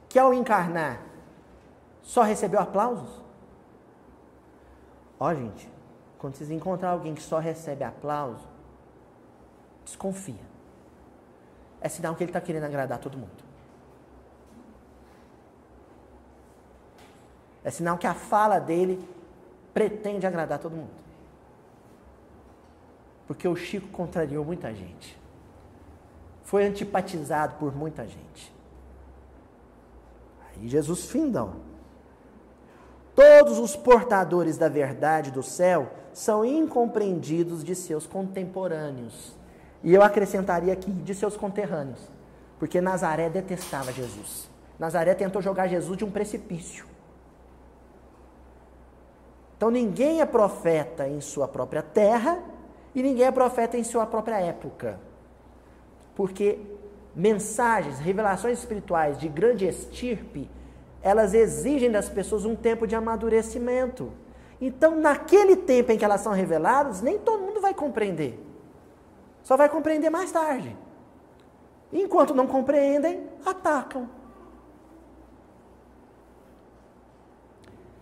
que ao encarnar só recebeu aplausos? Ó, gente, quando vocês encontrar alguém que só recebe aplauso, desconfia. É sinal que ele está querendo agradar todo mundo. É sinal que a fala dele pretende agradar todo mundo. Porque o Chico contrariou muita gente. Foi antipatizado por muita gente. Aí Jesus finda. Todos os portadores da verdade do céu são incompreendidos de seus contemporâneos. E eu acrescentaria aqui de seus conterrâneos. Porque Nazaré detestava Jesus. Nazaré tentou jogar Jesus de um precipício. Então ninguém é profeta em sua própria terra e ninguém é profeta em sua própria época. Porque mensagens, revelações espirituais de grande estirpe, elas exigem das pessoas um tempo de amadurecimento. Então, naquele tempo em que elas são reveladas, nem todo mundo vai compreender. Só vai compreender mais tarde. Enquanto não compreendem, atacam.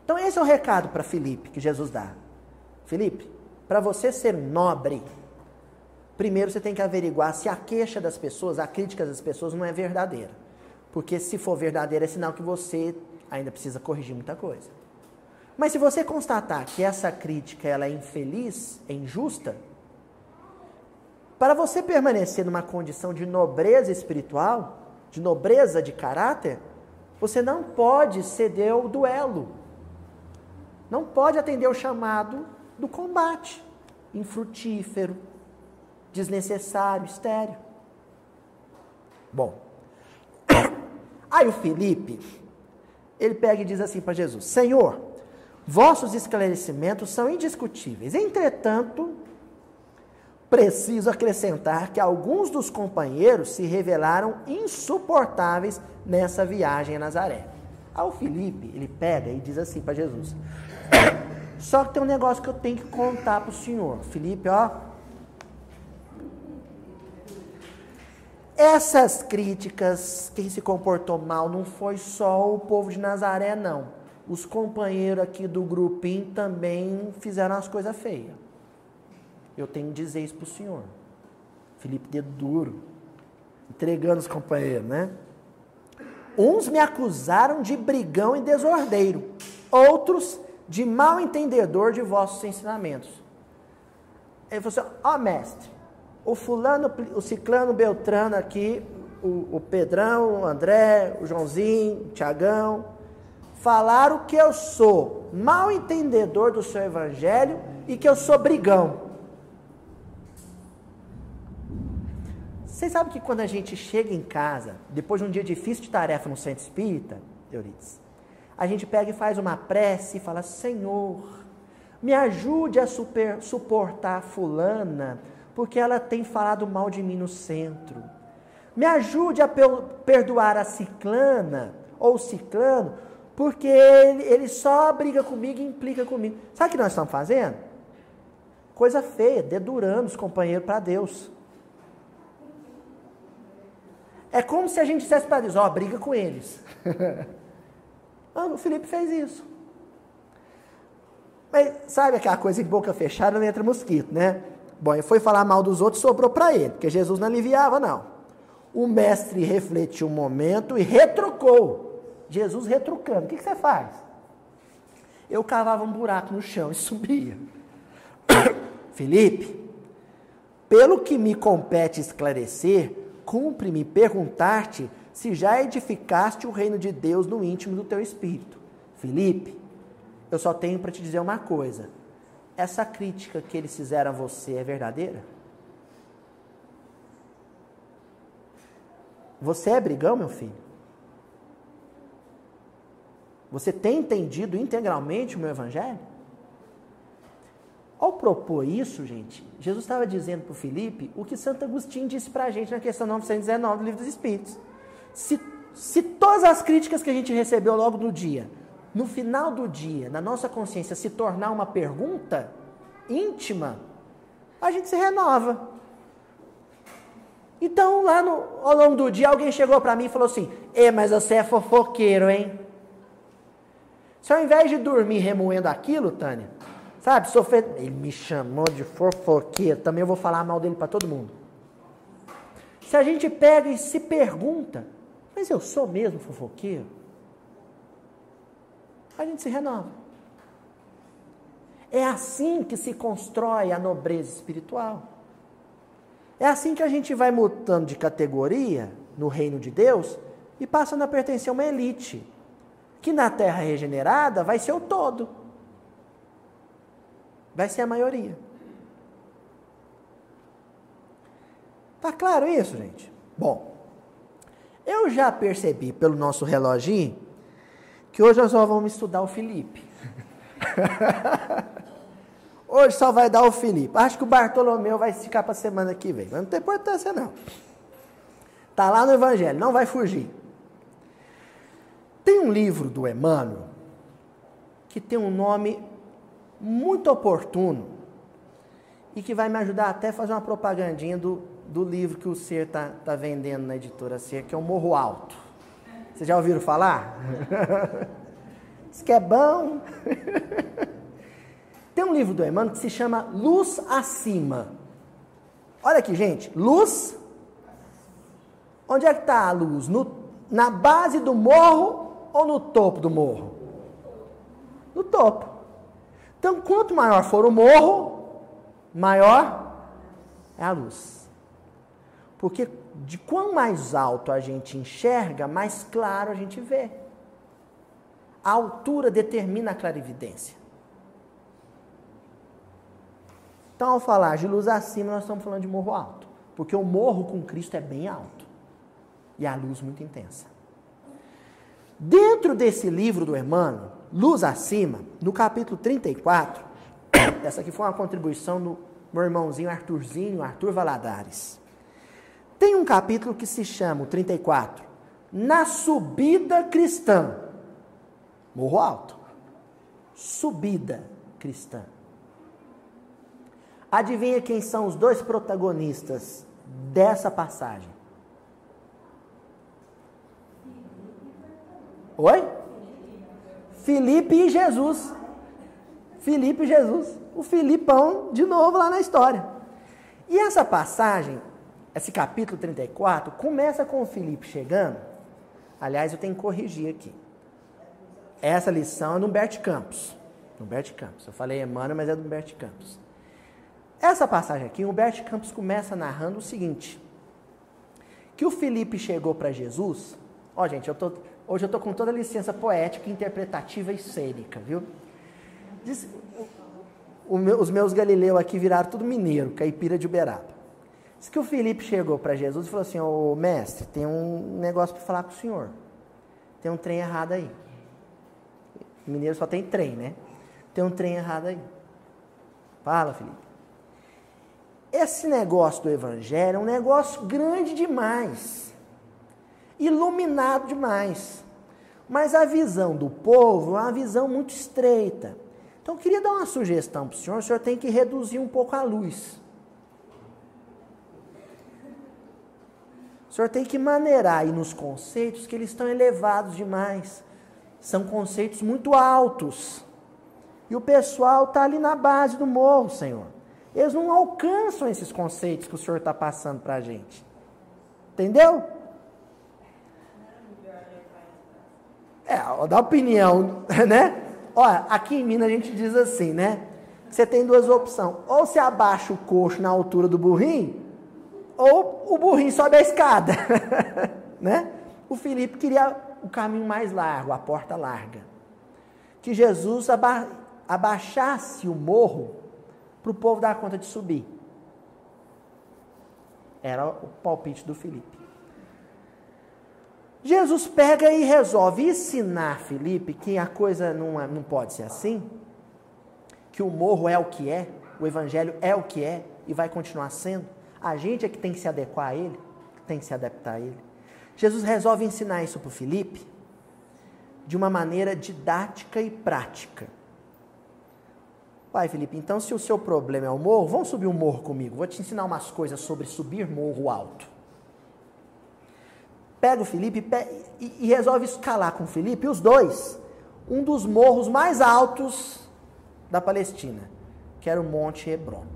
Então, esse é o recado para Felipe que Jesus dá. Felipe, para você ser nobre, primeiro você tem que averiguar se a queixa das pessoas, a crítica das pessoas não é verdadeira. Porque se for verdadeira, é sinal que você ainda precisa corrigir muita coisa. Mas se você constatar que essa crítica ela é infeliz, é injusta, para você permanecer numa condição de nobreza espiritual, de nobreza de caráter, você não pode ceder ao duelo não pode atender o chamado do combate infrutífero, desnecessário, estéreo. Bom, aí o Felipe, ele pega e diz assim para Jesus: Senhor, vossos esclarecimentos são indiscutíveis. Entretanto, preciso acrescentar que alguns dos companheiros se revelaram insuportáveis nessa viagem a Nazaré. Aí o Felipe, ele pega e diz assim para Jesus: só que tem um negócio que eu tenho que contar para o senhor. Felipe, ó. Essas críticas, quem se comportou mal não foi só o povo de Nazaré, não. Os companheiros aqui do grupinho também fizeram as coisas feias. Eu tenho que dizer isso para o senhor. Felipe, dedo duro. Entregando os companheiros, né? Uns me acusaram de brigão e desordeiro. Outros de mal entendedor de vossos ensinamentos. Ele falou assim: ó oh, mestre, o fulano, o ciclano Beltrano aqui, o, o Pedrão, o André, o Joãozinho, o Tiagão, falaram que eu sou mal entendedor do seu evangelho e que eu sou brigão. Vocês sabem que quando a gente chega em casa, depois de um dia difícil de tarefa no centro espírita, Euridice, a gente pega e faz uma prece e fala: Senhor, me ajude a super, suportar fulana, porque ela tem falado mal de mim no centro. Me ajude a perdoar a ciclana ou ciclano, porque ele, ele só briga comigo e implica comigo. Sabe o que nós estamos fazendo? Coisa feia, dedurando os companheiros para Deus. É como se a gente dissesse para Deus: Ó, oh, briga com eles. Ah, o Felipe fez isso. Mas sabe aquela coisa de boca fechada não entra mosquito, né? Bom, ele foi falar mal dos outros, sobrou para ele, porque Jesus não aliviava, não. O mestre refletiu um momento e retrucou. Jesus retrucando. O que, que você faz? Eu cavava um buraco no chão e subia. Felipe, pelo que me compete esclarecer, cumpre-me perguntar-te se já edificaste o reino de Deus no íntimo do teu espírito. Felipe, Eu só tenho para te dizer uma coisa: essa crítica que eles fizeram a você é verdadeira? Você é brigão, meu filho? Você tem entendido integralmente o meu evangelho? Ao propor isso, gente, Jesus estava dizendo para o Felipe o que Santo Agostinho disse para a gente na questão 919 do Livro dos Espíritos. Se, se todas as críticas que a gente recebeu logo no dia, no final do dia, na nossa consciência, se tornar uma pergunta íntima, a gente se renova. Então, lá no, ao longo do dia, alguém chegou para mim e falou assim: Ê, mas você é fofoqueiro, hein? Se ao invés de dormir remoendo aquilo, Tânia, sabe, sofrer. Ele me chamou de fofoqueiro, também eu vou falar mal dele para todo mundo. Se a gente pega e se pergunta, mas eu sou mesmo fofoqueiro? A gente se renova. É assim que se constrói a nobreza espiritual. É assim que a gente vai mudando de categoria no reino de Deus e passando a pertencer a uma elite, que na terra regenerada vai ser o todo. Vai ser a maioria. Tá claro isso, gente? Bom, eu já percebi pelo nosso reloginho que hoje nós só vamos estudar o Felipe. Hoje só vai dar o Felipe. Acho que o Bartolomeu vai ficar para a semana que vem. Mas não tem importância, não. Está lá no Evangelho, não vai fugir. Tem um livro do Emmanuel que tem um nome muito oportuno e que vai me ajudar até a fazer uma propagandinha do, do livro que o Ser está tá vendendo na editora Ser, que é o Morro Alto. Vocês já ouviram falar? Isso que é bom. Tem um livro do Emmanuel que se chama Luz Acima. Olha aqui, gente. Luz. Onde é que está a luz? No, na base do morro ou no topo do morro? No topo. Então, quanto maior for o morro, maior é a luz. Porque de quão mais alto a gente enxerga, mais claro a gente vê. A altura determina a clarividência. Então, ao falar de luz acima, nós estamos falando de morro alto. Porque o morro com Cristo é bem alto. E a luz muito intensa. Dentro desse livro do Emmanuel, Luz Acima, no capítulo 34, essa aqui foi uma contribuição do meu irmãozinho Arthurzinho, Arthur Valadares. Tem um capítulo que se chama, o 34, Na Subida Cristã. Morro Alto. Subida Cristã. Adivinha quem são os dois protagonistas dessa passagem? Oi? Felipe e Jesus. Felipe e Jesus. O Filipão, de novo, lá na história. E essa passagem, esse capítulo 34, começa com o Felipe chegando. Aliás, eu tenho que corrigir aqui. Essa lição é do Humberto Campos. Humberto Campos. Eu falei Emmanuel, mas é do Humberto Campos. Essa passagem aqui, Humberto Campos começa narrando o seguinte: que o Felipe chegou para Jesus. Ó, gente, eu tô, hoje eu tô com toda a licença poética, interpretativa e cênica, viu? Diz, o, o, os meus galileus aqui viraram tudo mineiro, caipira de Uberaba. Diz que o Felipe chegou para Jesus e falou assim: Ô mestre, tem um negócio para falar com o senhor. Tem um trem errado aí. Mineiro só tem trem, né? Tem um trem errado aí. Fala, Felipe. Esse negócio do evangelho é um negócio grande demais, iluminado demais. Mas a visão do povo é uma visão muito estreita. Então eu queria dar uma sugestão para o senhor, o senhor tem que reduzir um pouco a luz. O senhor tem que maneirar aí nos conceitos que eles estão elevados demais. São conceitos muito altos. E o pessoal está ali na base do morro, Senhor. Eles não alcançam esses conceitos que o Senhor está passando para a gente. Entendeu? É, dá opinião, né? Olha, aqui em Minas a gente diz assim, né? Você tem duas opções. Ou você abaixa o coxo na altura do burrinho, ou o burrinho sobe a escada, né? O Felipe queria o caminho mais largo, a porta larga. que Jesus aba abaixasse o morro para o povo dar conta de subir. Era o palpite do Felipe. Jesus pega e resolve ensinar Felipe que a coisa não, é, não pode ser assim, que o morro é o que é, o evangelho é o que é e vai continuar sendo. A gente é que tem que se adequar a ele, tem que se adaptar a ele. Jesus resolve ensinar isso para o Felipe de uma maneira didática e prática. Pai, Felipe, então se o seu problema é o morro, vamos subir um morro comigo. Vou te ensinar umas coisas sobre subir morro alto. Pega o Felipe e resolve escalar com o Felipe, os dois, um dos morros mais altos da Palestina, que era o Monte Hebron.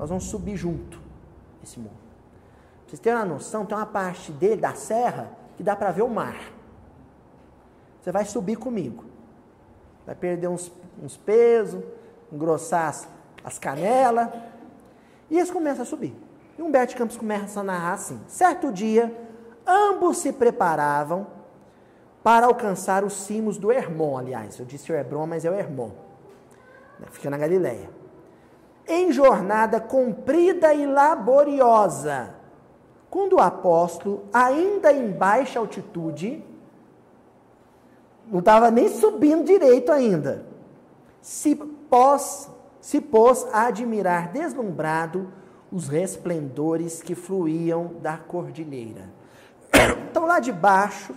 Nós vamos subir junto esse morro. Pra vocês terem uma noção, tem uma parte dele, da serra, que dá para ver o mar. Você vai subir comigo. Vai perder uns, uns pesos, engrossar as, as canelas. E eles começam a subir. E Humberto Campos começa a narrar assim. Certo dia, ambos se preparavam para alcançar os cimos do Hermon, aliás. Eu disse o Hebron, mas é o Hermon. Fica na Galileia. Em jornada comprida e laboriosa, quando o apóstolo, ainda em baixa altitude, não estava nem subindo direito ainda. Se pós, se pôs a admirar deslumbrado os resplendores que fluíam da cordilheira. Então lá de baixo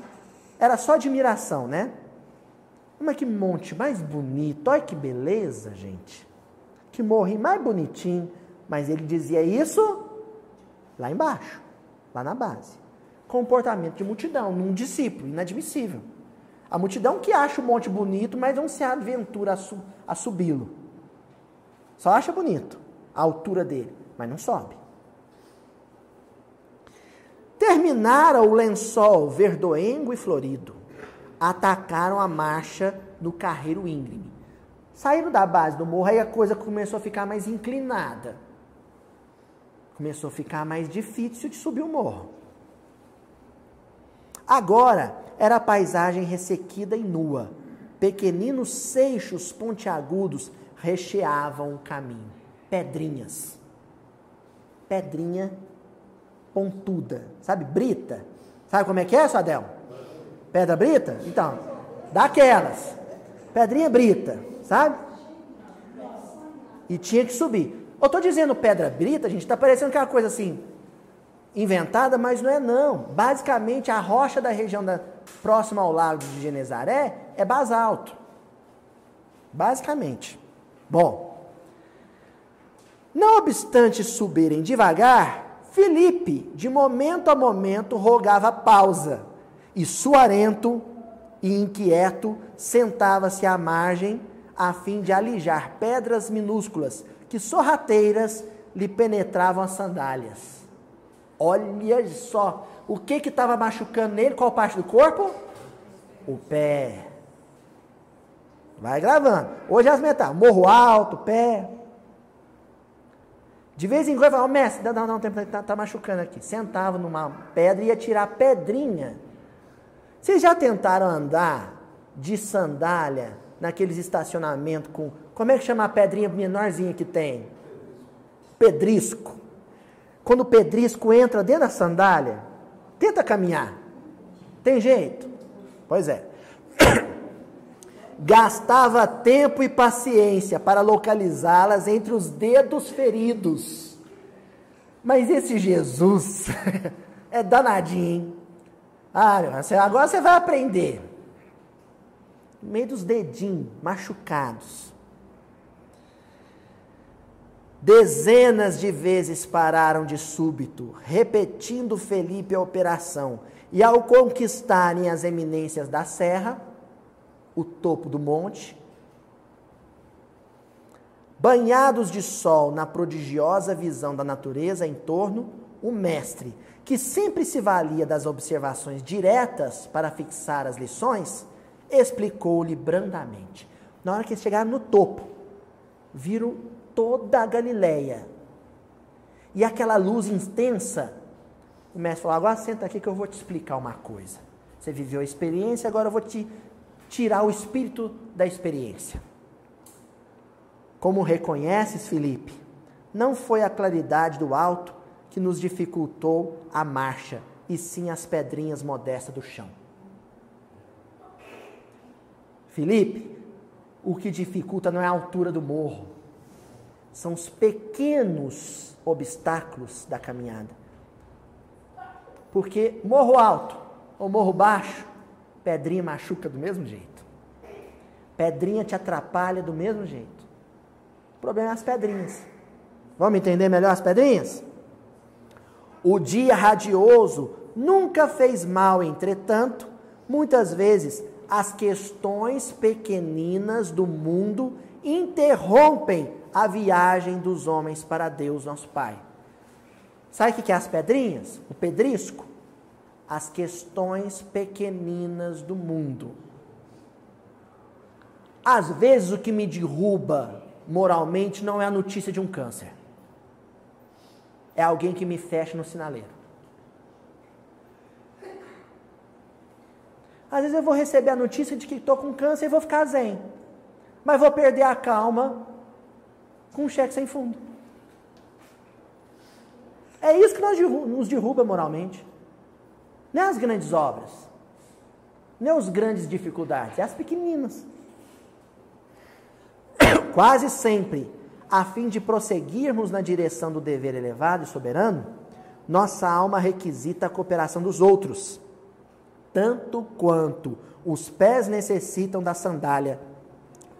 era só admiração, né? Mas que monte mais bonito, olha que beleza, gente. Que morre mais bonitinho. Mas ele dizia isso lá embaixo, lá na base. Comportamento de multidão, num discípulo, inadmissível. A multidão que acha o monte bonito, mas não se aventura a, su a subi-lo. Só acha bonito a altura dele, mas não sobe. Terminara o lençol verdoengo e florido. Atacaram a marcha no carreiro íngreme. Saíram da base do morro, aí a coisa começou a ficar mais inclinada. Começou a ficar mais difícil de subir o morro. Agora era a paisagem ressequida e nua. Pequeninos seixos pontiagudos recheavam o caminho. Pedrinhas. Pedrinha pontuda. Sabe, brita? Sabe como é que é, Sadel? Pedra brita? Então, daquelas. Pedrinha brita, sabe? E tinha que subir. Eu estou dizendo pedra brita, gente, está parecendo que é uma coisa assim, inventada, mas não é não. Basicamente, a rocha da região da, próxima ao lago de Genezaré é basalto. Basicamente. Bom, não obstante subirem devagar, Felipe, de momento a momento, rogava pausa, e suarento e inquieto, sentava-se à margem a fim de alijar pedras minúsculas que sorrateiras lhe penetravam as sandálias. Olha só, o que que estava machucando nele? Qual parte do corpo? O pé. Vai gravando. Hoje as metas, morro alto, pé. De vez em quando, fala, oh, mestre, não, não, tá, tá machucando aqui. Sentava numa pedra e ia tirar pedrinha. Vocês já tentaram andar de sandália naqueles estacionamentos com. Como é que chama a pedrinha menorzinha que tem? Pedrisco. Quando o pedrisco entra dentro da sandália, tenta caminhar. Tem jeito? Pois é. Gastava tempo e paciência para localizá-las entre os dedos feridos. Mas esse Jesus é danadinho, hein? Ah, agora você vai aprender. Meio dos dedinhos machucados. Dezenas de vezes pararam de súbito, repetindo Felipe a operação, e ao conquistarem as eminências da serra, o topo do monte, banhados de sol na prodigiosa visão da natureza em torno, o mestre, que sempre se valia das observações diretas para fixar as lições, explicou-lhe brandamente. Na hora que eles chegaram no topo, viram toda a Galileia. E aquela luz intensa, o mestre falou: agora senta aqui que eu vou te explicar uma coisa. Você viveu a experiência, agora eu vou te, tirar o espírito da experiência. Como reconheces, Felipe, não foi a claridade do alto que nos dificultou a marcha, e sim as pedrinhas modestas do chão. Felipe, o que dificulta não é a altura do morro, são os pequenos obstáculos da caminhada. Porque morro alto ou morro baixo, pedrinha machuca do mesmo jeito. Pedrinha te atrapalha do mesmo jeito. O problema é as pedrinhas. Vamos entender melhor as pedrinhas? O dia radioso nunca fez mal, entretanto, muitas vezes as questões pequeninas do mundo interrompem a viagem dos homens para Deus, nosso Pai. Sabe o que é as pedrinhas? O pedrisco? As questões pequeninas do mundo. Às vezes o que me derruba moralmente não é a notícia de um câncer. É alguém que me fecha no sinaleiro. Às vezes eu vou receber a notícia de que estou com câncer e vou ficar zen. Mas vou perder a calma com um cheque sem fundo. É isso que nos derruba moralmente. Não é as grandes obras. Não é as grandes dificuldades. É as pequeninas. Quase sempre, a fim de prosseguirmos na direção do dever elevado e soberano, nossa alma requisita a cooperação dos outros, tanto quanto os pés necessitam da sandália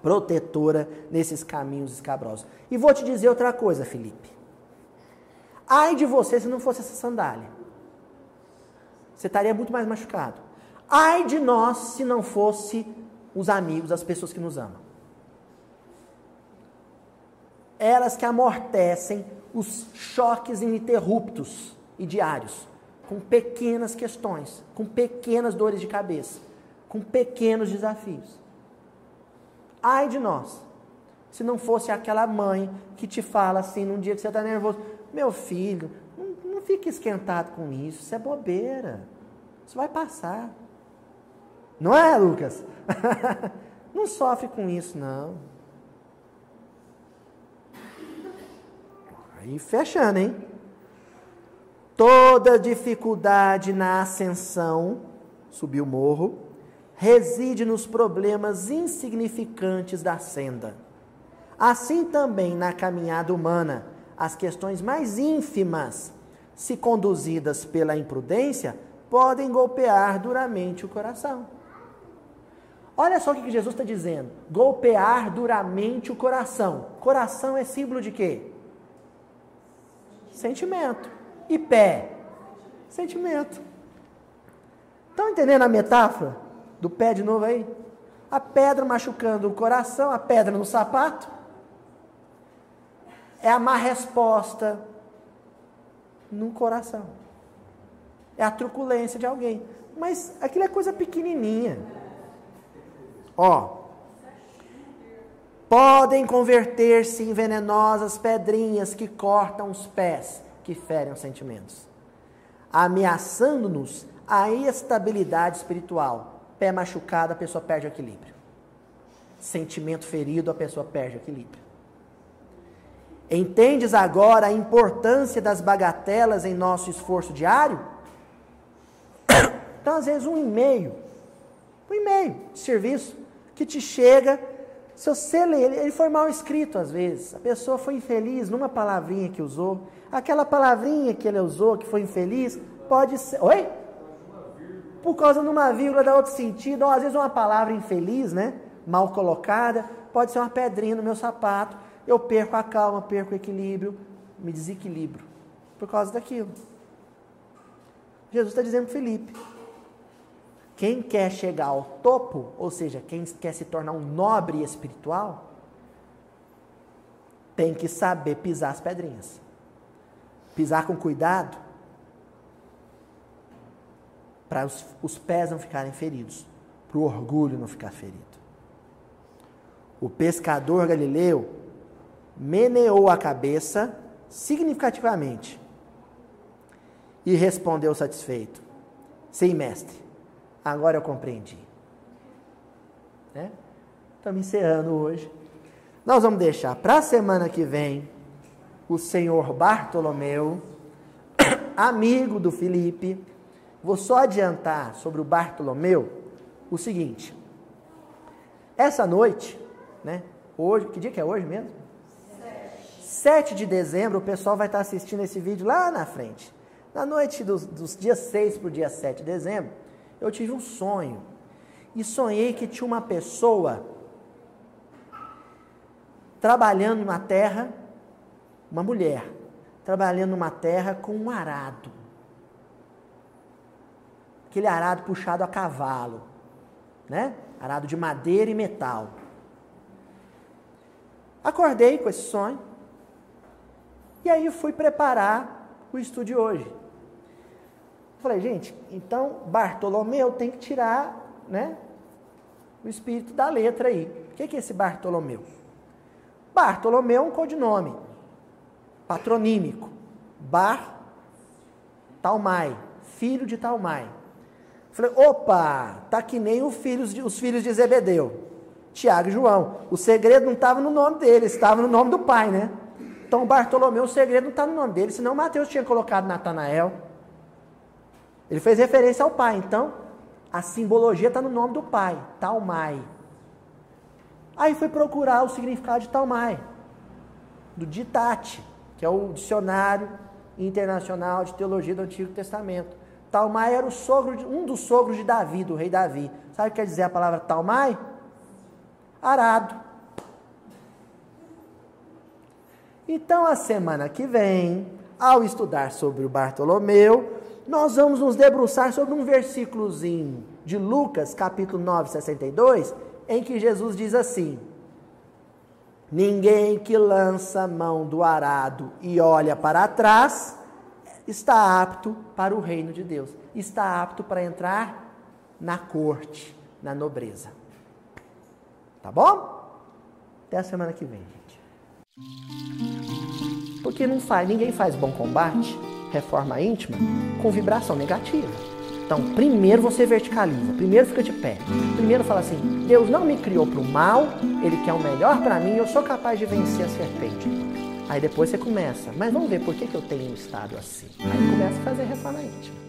protetora nesses caminhos escabrosos. E vou te dizer outra coisa, Felipe. Ai de você se não fosse essa sandália. Você estaria muito mais machucado. Ai de nós se não fosse os amigos, as pessoas que nos amam. Elas que amortecem os choques ininterruptos e diários, com pequenas questões, com pequenas dores de cabeça, com pequenos desafios. Ai de nós, se não fosse aquela mãe que te fala assim num dia que você está nervoso: Meu filho, não, não fique esquentado com isso, isso é bobeira, isso vai passar. Não é, Lucas? não sofre com isso, não. Aí fechando, hein? Toda dificuldade na ascensão, subir o morro, reside nos problemas insignificantes da senda. Assim também na caminhada humana, as questões mais ínfimas, se conduzidas pela imprudência, podem golpear duramente o coração. Olha só o que Jesus está dizendo: golpear duramente o coração. Coração é símbolo de quê? Sentimento. E pé? Sentimento. Estão entendendo a metáfora? do pé de novo aí. A pedra machucando o coração, a pedra no sapato. É a má resposta no coração. É a truculência de alguém. Mas aquilo é coisa pequenininha. Ó. Podem converter-se em venenosas pedrinhas que cortam os pés, que ferem os sentimentos, ameaçando-nos a estabilidade espiritual Pé machucado, a pessoa perde o equilíbrio. Sentimento ferido, a pessoa perde o equilíbrio. Entendes agora a importância das bagatelas em nosso esforço diário? Então, às vezes, um e-mail, um e-mail de serviço que te chega, se você ler, ele foi mal escrito às vezes, a pessoa foi infeliz numa palavrinha que usou, aquela palavrinha que ele usou que foi infeliz, pode ser. Oi? por causa de uma vírgula dá outro sentido, ou às vezes uma palavra infeliz, né? Mal colocada, pode ser uma pedrinha no meu sapato, eu perco a calma, perco o equilíbrio, me desequilibro por causa daquilo. Jesus está dizendo para Felipe: quem quer chegar ao topo, ou seja, quem quer se tornar um nobre espiritual, tem que saber pisar as pedrinhas. Pisar com cuidado, para os, os pés não ficarem feridos, para o orgulho não ficar ferido. O pescador galileu meneou a cabeça significativamente e respondeu satisfeito: Sim, mestre, agora eu compreendi. né? Estamos encerrando hoje. Nós vamos deixar para a semana que vem o senhor Bartolomeu, amigo do Felipe. Vou só adiantar sobre o Bartolomeu o seguinte. Essa noite, né? Hoje, que dia que é hoje mesmo? 7 de dezembro, o pessoal vai estar assistindo esse vídeo lá na frente. Na noite dos, dos dias 6 para o dia 7 de dezembro, eu tive um sonho. E sonhei que tinha uma pessoa trabalhando na terra, uma mulher, trabalhando numa terra com um arado. Aquele arado puxado a cavalo, né? Arado de madeira e metal. Acordei com esse sonho. E aí fui preparar o estudo de hoje. Falei, gente, então Bartolomeu tem que tirar, né, o espírito da letra aí. O que é esse Bartolomeu? Bartolomeu é um codinome patronímico. Bar Talmai, filho de Talmai. Falei, opa, tá que nem os filhos de, os filhos de Zebedeu, Tiago e João. O segredo não estava no nome deles, estava no nome do pai, né? Então Bartolomeu, o segredo não está no nome dele, senão Mateus tinha colocado Natanael. Ele fez referência ao pai, então a simbologia está no nome do pai, Talmai. Aí fui procurar o significado de Talmai, do Ditate, que é o dicionário internacional de teologia do Antigo Testamento. Talmai era o sogro de, um dos sogros de Davi, do rei Davi. Sabe o que quer dizer a palavra Talmai? Arado. Então, a semana que vem, ao estudar sobre o Bartolomeu, nós vamos nos debruçar sobre um versículozinho de Lucas, capítulo 9, 62, em que Jesus diz assim: Ninguém que lança mão do arado e olha para trás está apto para o reino de Deus, está apto para entrar na corte, na nobreza. Tá bom? Até a semana que vem, gente. Porque não faz, ninguém faz bom combate reforma íntima com vibração negativa. Então, primeiro você verticaliza, primeiro fica de pé. Primeiro fala assim: Deus não me criou para o mal, Ele quer o melhor para mim, eu sou capaz de vencer a serpente. Aí depois você começa, mas vamos ver por que, que eu tenho um estado assim. Aí começa a fazer reforma íntima.